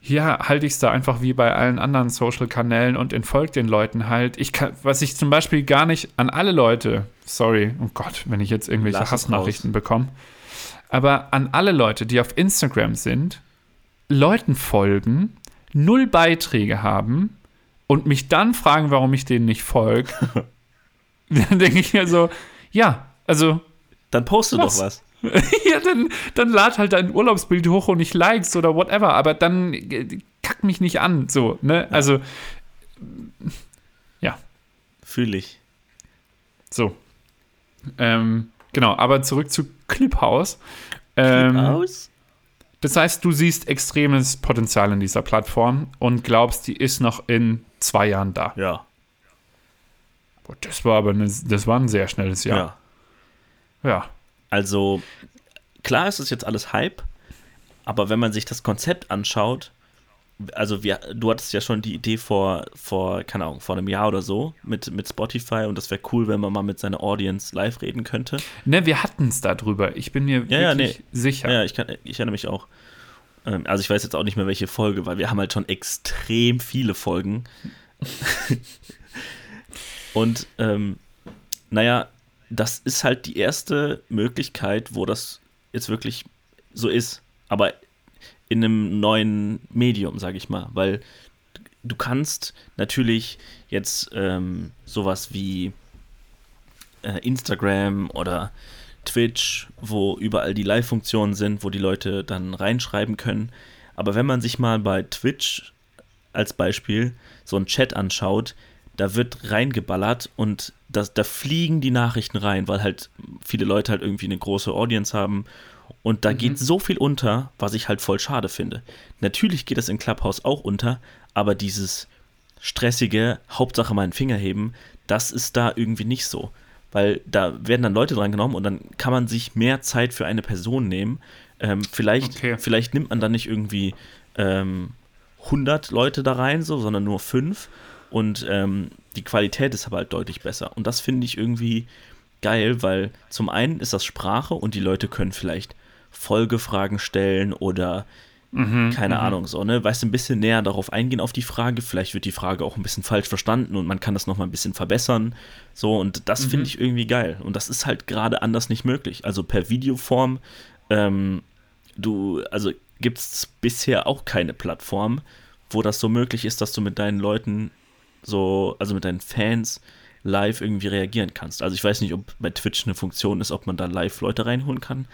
ja, halte ich es da einfach wie bei allen anderen Social-Kanälen und entfolgt den Leuten halt. Ich kann, was ich zum Beispiel gar nicht an alle Leute, sorry, oh Gott, wenn ich jetzt irgendwelche Lass Hassnachrichten bekomme, aber an alle Leute, die auf Instagram sind, Leuten folgen, null Beiträge haben und mich dann fragen, warum ich denen nicht folge, dann denke ich mir so, ja, also Dann poste Was? doch was. ja, dann, dann lad halt dein Urlaubsbild hoch und ich likes oder whatever, aber dann äh, kack mich nicht an, so, ne? Also, Fühle ich. so. Ähm, genau, aber zurück zu Cliphouse. Ähm, Aus? das heißt, du siehst extremes Potenzial in dieser Plattform und glaubst, die ist noch in zwei Jahren da. Ja. Das war aber eine, das war ein sehr schnelles ja. Jahr. Ja. Also, klar ist es jetzt alles Hype, aber wenn man sich das Konzept anschaut, also wir, du hattest ja schon die Idee vor, vor, keine Ahnung, vor einem Jahr oder so mit, mit Spotify und das wäre cool, wenn man mal mit seiner Audience live reden könnte. Ne, wir hatten es da drüber. Ich bin mir Ja, ja, wirklich sicher. Ja, ja ich, kann, ich erinnere mich auch. Ähm, Also ich weiß jetzt auch nicht mehr, welche Folge, weil wir haben halt schon extrem viele Folgen. Und ähm, naja, das ist halt die erste Möglichkeit, wo das jetzt wirklich so ist. Aber in einem neuen Medium, sage ich mal. Weil du kannst natürlich jetzt ähm, sowas wie äh, Instagram oder Twitch, wo überall die Live-Funktionen sind, wo die Leute dann reinschreiben können. Aber wenn man sich mal bei Twitch als Beispiel so einen Chat anschaut, da wird reingeballert und das, da fliegen die Nachrichten rein, weil halt viele Leute halt irgendwie eine große Audience haben. Und da geht so viel unter, was ich halt voll schade finde. Natürlich geht das in Clubhouse auch unter, aber dieses stressige, Hauptsache meinen Finger heben, das ist da irgendwie nicht so. Weil da werden dann Leute dran genommen und dann kann man sich mehr Zeit für eine Person nehmen. Ähm, vielleicht, Okay. vielleicht nimmt man dann nicht irgendwie ähm, 100 Leute da rein, so, sondern nur 5. Und ähm, die Qualität ist aber halt deutlich besser. Und das finde ich irgendwie geil, weil zum einen ist das Sprache und die Leute können vielleicht Folgefragen stellen oder keine Ahnung, so, ne? Weißt du, ein bisschen näher darauf eingehen auf die Frage. Vielleicht wird die Frage auch ein bisschen falsch verstanden und man kann das nochmal ein bisschen verbessern. So, und das finde ich irgendwie geil. Und das ist halt gerade anders nicht möglich. Also per Videoform, ähm, du, also gibt es bisher auch keine Plattform, wo das so möglich ist, dass du mit deinen Leuten so, also mit deinen Fans live irgendwie reagieren kannst. Also ich weiß nicht, ob bei Twitch eine Funktion ist, ob man da live Leute reinholen kann.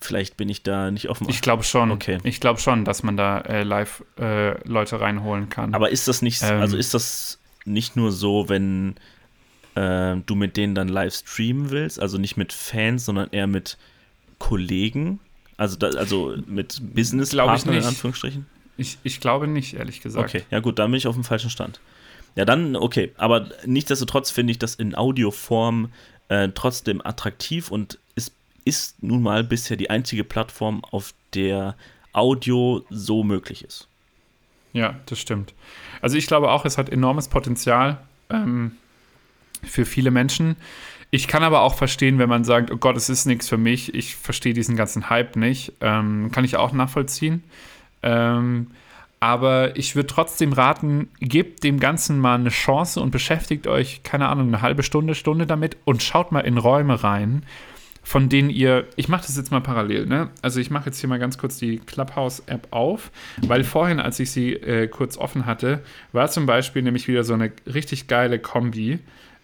Vielleicht bin ich da nicht offen. Ich glaube schon. Okay. Ich glaube schon, dass man da äh, live äh, Leute reinholen kann. Aber ist das nicht, Ähm. also ist das nicht nur so, wenn äh, du mit denen dann live streamen willst, also nicht mit Fans, sondern eher mit Kollegen? Also, da, also mit Business-Partnern in. Anführungsstrichen? ich, ich glaube nicht, ehrlich gesagt. Okay, ja gut, dann bin ich auf dem falschen Stand. Ja, dann, okay, aber nichtsdestotrotz finde ich das in Audioform äh, trotzdem attraktiv und es ist nun mal bisher die einzige Plattform, auf der Audio so möglich ist. Ja, das stimmt. Also ich glaube auch, es hat enormes Potenzial ähm, für viele Menschen. Ich kann aber auch verstehen, wenn man sagt, oh Gott, es ist nichts für mich, ich verstehe diesen ganzen Hype nicht. Ähm, kann ich auch nachvollziehen. Ähm, aber ich würde trotzdem raten, gebt dem Ganzen mal eine Chance und beschäftigt euch, keine Ahnung, eine halbe Stunde, Stunde damit und schaut mal in Räume rein, von denen ihr, ich mache das jetzt mal parallel, ne? Also ich mache jetzt hier mal ganz kurz die Clubhouse-App auf, weil vorhin, als ich sie äh, kurz offen hatte, war zum Beispiel nämlich wieder so eine richtig geile Kombi.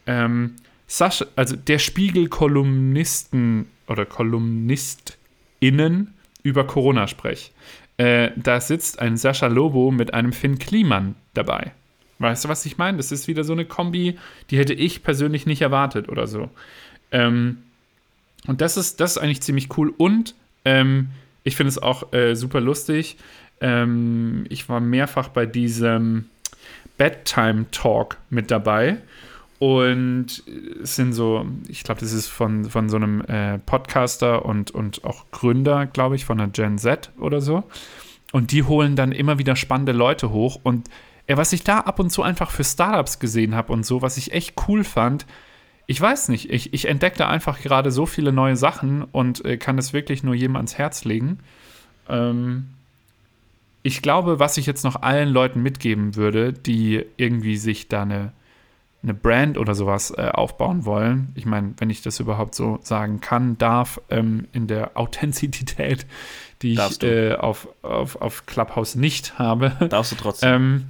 Ähm, Sascha, also der Spiegel-Kolumnisten oder KolumnistInnen über Corona sprech. Äh, da sitzt ein Sascha Lobo mit einem Finn Kliman dabei. Weißt du, was ich meine? Das ist wieder so eine Kombi, die hätte ich persönlich nicht erwartet oder so. Ähm, und das ist, das ist eigentlich ziemlich cool. Und ähm, ich finde es auch äh, super lustig. Ähm, ich war mehrfach bei diesem Bedtime Talk mit dabei. Und es sind so, ich glaube, das ist von, von so einem äh, Podcaster und, und auch Gründer, glaube ich, von der Gen Z oder so. Und die holen dann immer wieder spannende Leute hoch. Und ja, was ich da ab und zu einfach für Startups gesehen habe und so, was ich echt cool fand, ich weiß nicht, ich, ich entdecke da einfach gerade so viele neue Sachen und äh, kann es wirklich nur jedem ans Herz legen. Ähm, ich glaube, was ich jetzt noch allen Leuten mitgeben würde, die irgendwie sich da eine eine Brand oder sowas äh, aufbauen wollen. Ich meine, wenn ich das überhaupt so sagen kann, darf, ähm, in der Authentizität, die ich äh, auf, auf, auf Clubhouse nicht habe. Darfst du trotzdem. Ähm,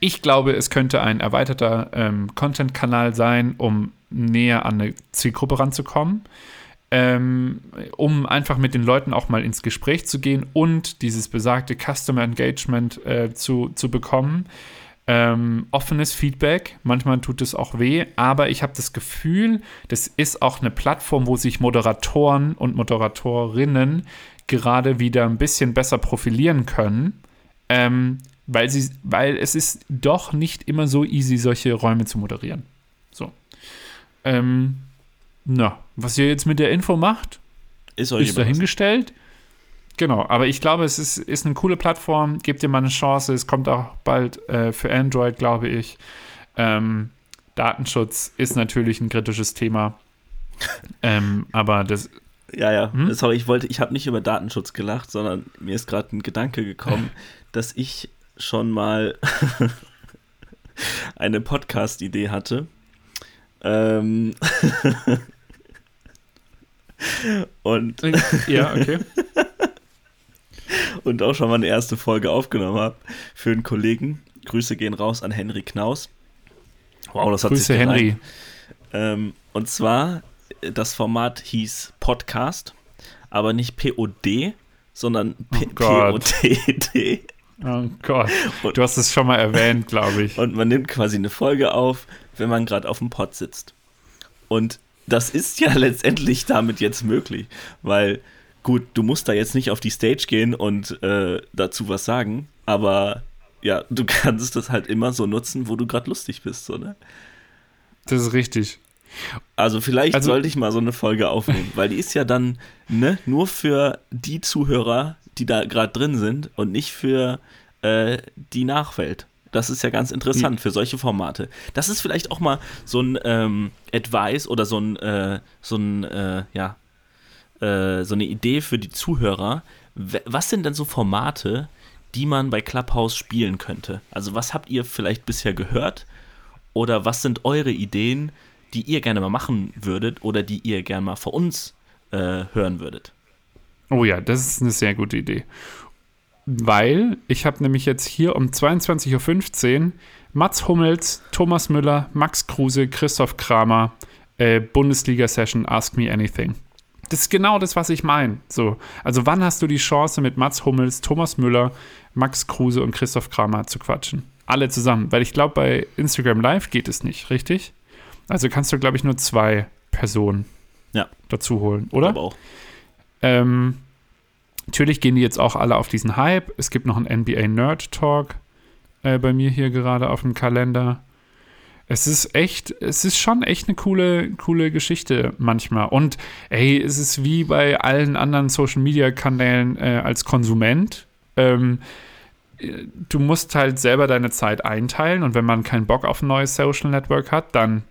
ich glaube, es könnte ein erweiterter ähm, Content-Kanal sein, um näher an eine Zielgruppe ranzukommen, ähm, um einfach mit den Leuten auch mal ins Gespräch zu gehen und dieses besagte Customer Engagement äh, zu, zu bekommen ähm, offenes Feedback. Manchmal tut es auch weh, aber ich habe das Gefühl, das ist auch eine Plattform, wo sich Moderatoren und Moderatorinnen gerade wieder ein bisschen besser profilieren können, ähm, weil, sie, weil es ist doch nicht immer so easy, solche Räume zu moderieren. So. Ähm, na, was ihr jetzt mit der Info macht, ist, euch ist dahingestellt. Genau, aber ich glaube, es ist, ist eine coole Plattform. Gebt ihr mal eine Chance. Es kommt auch bald äh, für Android, glaube ich. Ähm, Datenschutz ist natürlich ein kritisches Thema. ähm, aber das. Ja, ja. Hm? Sorry, ich wollte, ich habe nicht über Datenschutz gelacht, sondern mir ist gerade ein Gedanke gekommen, dass ich schon mal eine Podcast-Idee hatte. Ähm und ja, okay und auch schon mal eine erste Folge aufgenommen habe für einen Kollegen. Grüße gehen raus an Henry Knaus. Wow, das hat Grüße sich Henry. Ähm, und zwar, das Format hieß Podcast, aber nicht POD, sondern P oh POTD. Oh Gott, und, du hast es schon mal erwähnt, glaube ich. Und man nimmt quasi eine Folge auf, wenn man gerade auf dem Pod sitzt. Und das ist ja letztendlich damit jetzt möglich, weil gut, du musst da jetzt nicht auf die Stage gehen und äh, dazu was sagen, aber ja, du kannst das halt immer so nutzen, wo du gerade lustig bist, so, ne? Das ist richtig. Also vielleicht also, sollte ich mal so eine Folge aufnehmen, weil die ist ja dann ne, nur für die Zuhörer, die da gerade drin sind und nicht für äh, die Nachwelt. Das ist ja ganz interessant für solche Formate. Das ist vielleicht auch mal so ein ähm, Advice oder so ein, äh, so ein äh, ja, äh, so eine Idee für die Zuhörer. Was sind denn so Formate, die man bei Clubhouse spielen könnte? Also was habt ihr vielleicht bisher gehört? Oder was sind eure Ideen, die ihr gerne mal machen würdet oder die ihr gerne mal vor uns äh, hören würdet? Oh ja, das ist eine sehr gute Idee. Weil ich habe nämlich jetzt hier um 22.15 Uhr Mats Hummels, Thomas Müller, Max Kruse, Christoph Kramer, äh, Bundesliga-Session Ask Me Anything. Das ist genau das, was ich meine. So, also wann hast du die Chance, mit Mats Hummels, Thomas Müller, Max Kruse und Christoph Kramer zu quatschen? Alle zusammen. Weil ich glaube, bei Instagram Live geht es nicht, richtig? Also kannst du, glaube ich, nur zwei Personen ja. dazu holen, oder? Aber auch. Ähm, natürlich gehen die jetzt auch alle auf diesen Hype. Es gibt noch einen NBA Nerd Talk äh, bei mir hier gerade auf dem Kalender es ist echt, es ist schon echt eine coole, coole Geschichte manchmal. Und ey, es ist wie bei allen anderen Social Media Kanälen äh, als Konsument. Ähm, du musst halt selber deine Zeit einteilen und wenn man keinen Bock auf ein neues Social Network hat, dann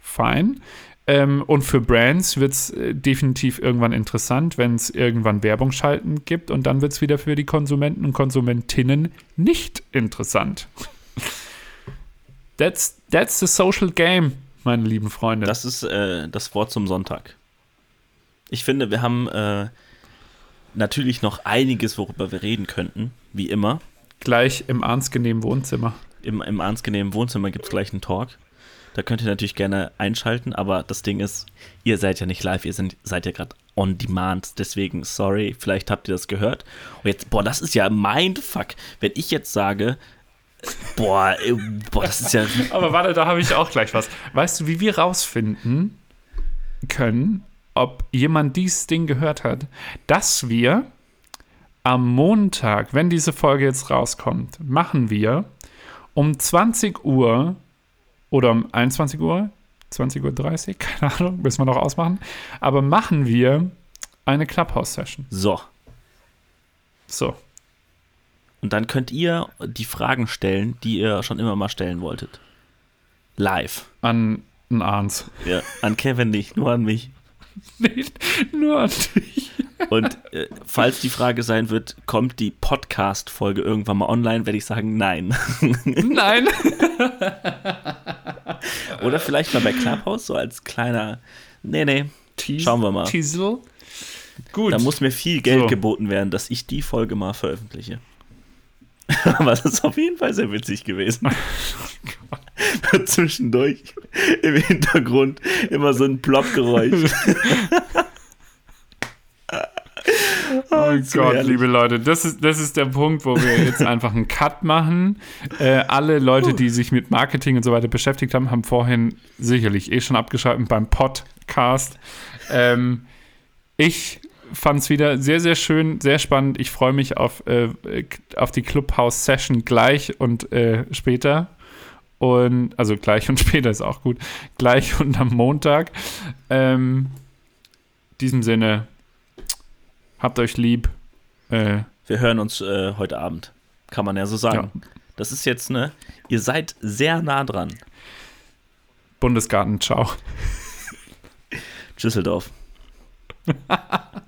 fein. Ähm, und für Brands wird es äh, definitiv irgendwann interessant, wenn es irgendwann Werbung schalten gibt und dann wird es wieder für die Konsumenten und Konsumentinnen nicht interessant. That's, that's the social game, meine lieben Freunde. Das ist äh, das Wort zum Sonntag. Ich finde, wir haben äh, natürlich noch einiges, worüber wir reden könnten, wie immer. Gleich im ernstgenehmen Wohnzimmer. Im, im ernstgenehmen Wohnzimmer gibt es gleich einen Talk. Da könnt ihr natürlich gerne einschalten, aber das Ding ist, ihr seid ja nicht live, ihr sind, seid ja gerade on demand. Deswegen, sorry, vielleicht habt ihr das gehört. Und jetzt, boah, das ist ja Mindfuck. Wenn ich jetzt sage, boah, äh, boah, das ist ja. aber warte, da habe ich auch gleich was. Weißt du, wie wir rausfinden können, ob jemand dieses Ding gehört hat, dass wir am Montag, wenn diese Folge jetzt rauskommt, machen wir um 20 Uhr oder um 21 Uhr, 20.30 Uhr, keine Ahnung, müssen wir noch ausmachen, aber machen wir eine Clubhouse-Session. So. So. Und dann könnt ihr die Fragen stellen, die ihr schon immer mal stellen wolltet. Live. An einen Arns. Ja, an Kevin nicht, nur an mich. Nicht nur an dich. Und äh, falls die Frage sein wird, kommt die Podcast-Folge irgendwann mal online, werde ich sagen, nein. Nein. Oder vielleicht mal bei Clubhouse, so als kleiner. Nee, nee. Teas Schauen wir mal. Teasel. Gut. Da muss mir viel Geld So. geboten werden, dass ich die Folge mal veröffentliche. Aber das ist auf jeden Fall sehr witzig gewesen. Zwischendurch im Hintergrund immer so ein Plop-Geräusch. Oh Gott, liebe Leute, das ist, das ist der Punkt, wo wir jetzt einfach einen Cut machen. Äh, alle Leute, die sich mit Marketing und so weiter beschäftigt haben, haben vorhin sicherlich eh schon abgeschaltet beim Podcast. Ähm, ich fand es wieder sehr, sehr schön, sehr spannend. Ich freue mich auf, äh, auf die Clubhouse-Session gleich und äh, später. Und also gleich und später ist auch gut. Gleich und am Montag. Ähm, in diesem Sinne, habt euch lieb. Äh, Wir hören uns äh, heute Abend. Kann man ja so sagen. Das ist jetzt, ne? Ihr seid sehr nah dran. Bundesgarten, ciao. Düsseldorf.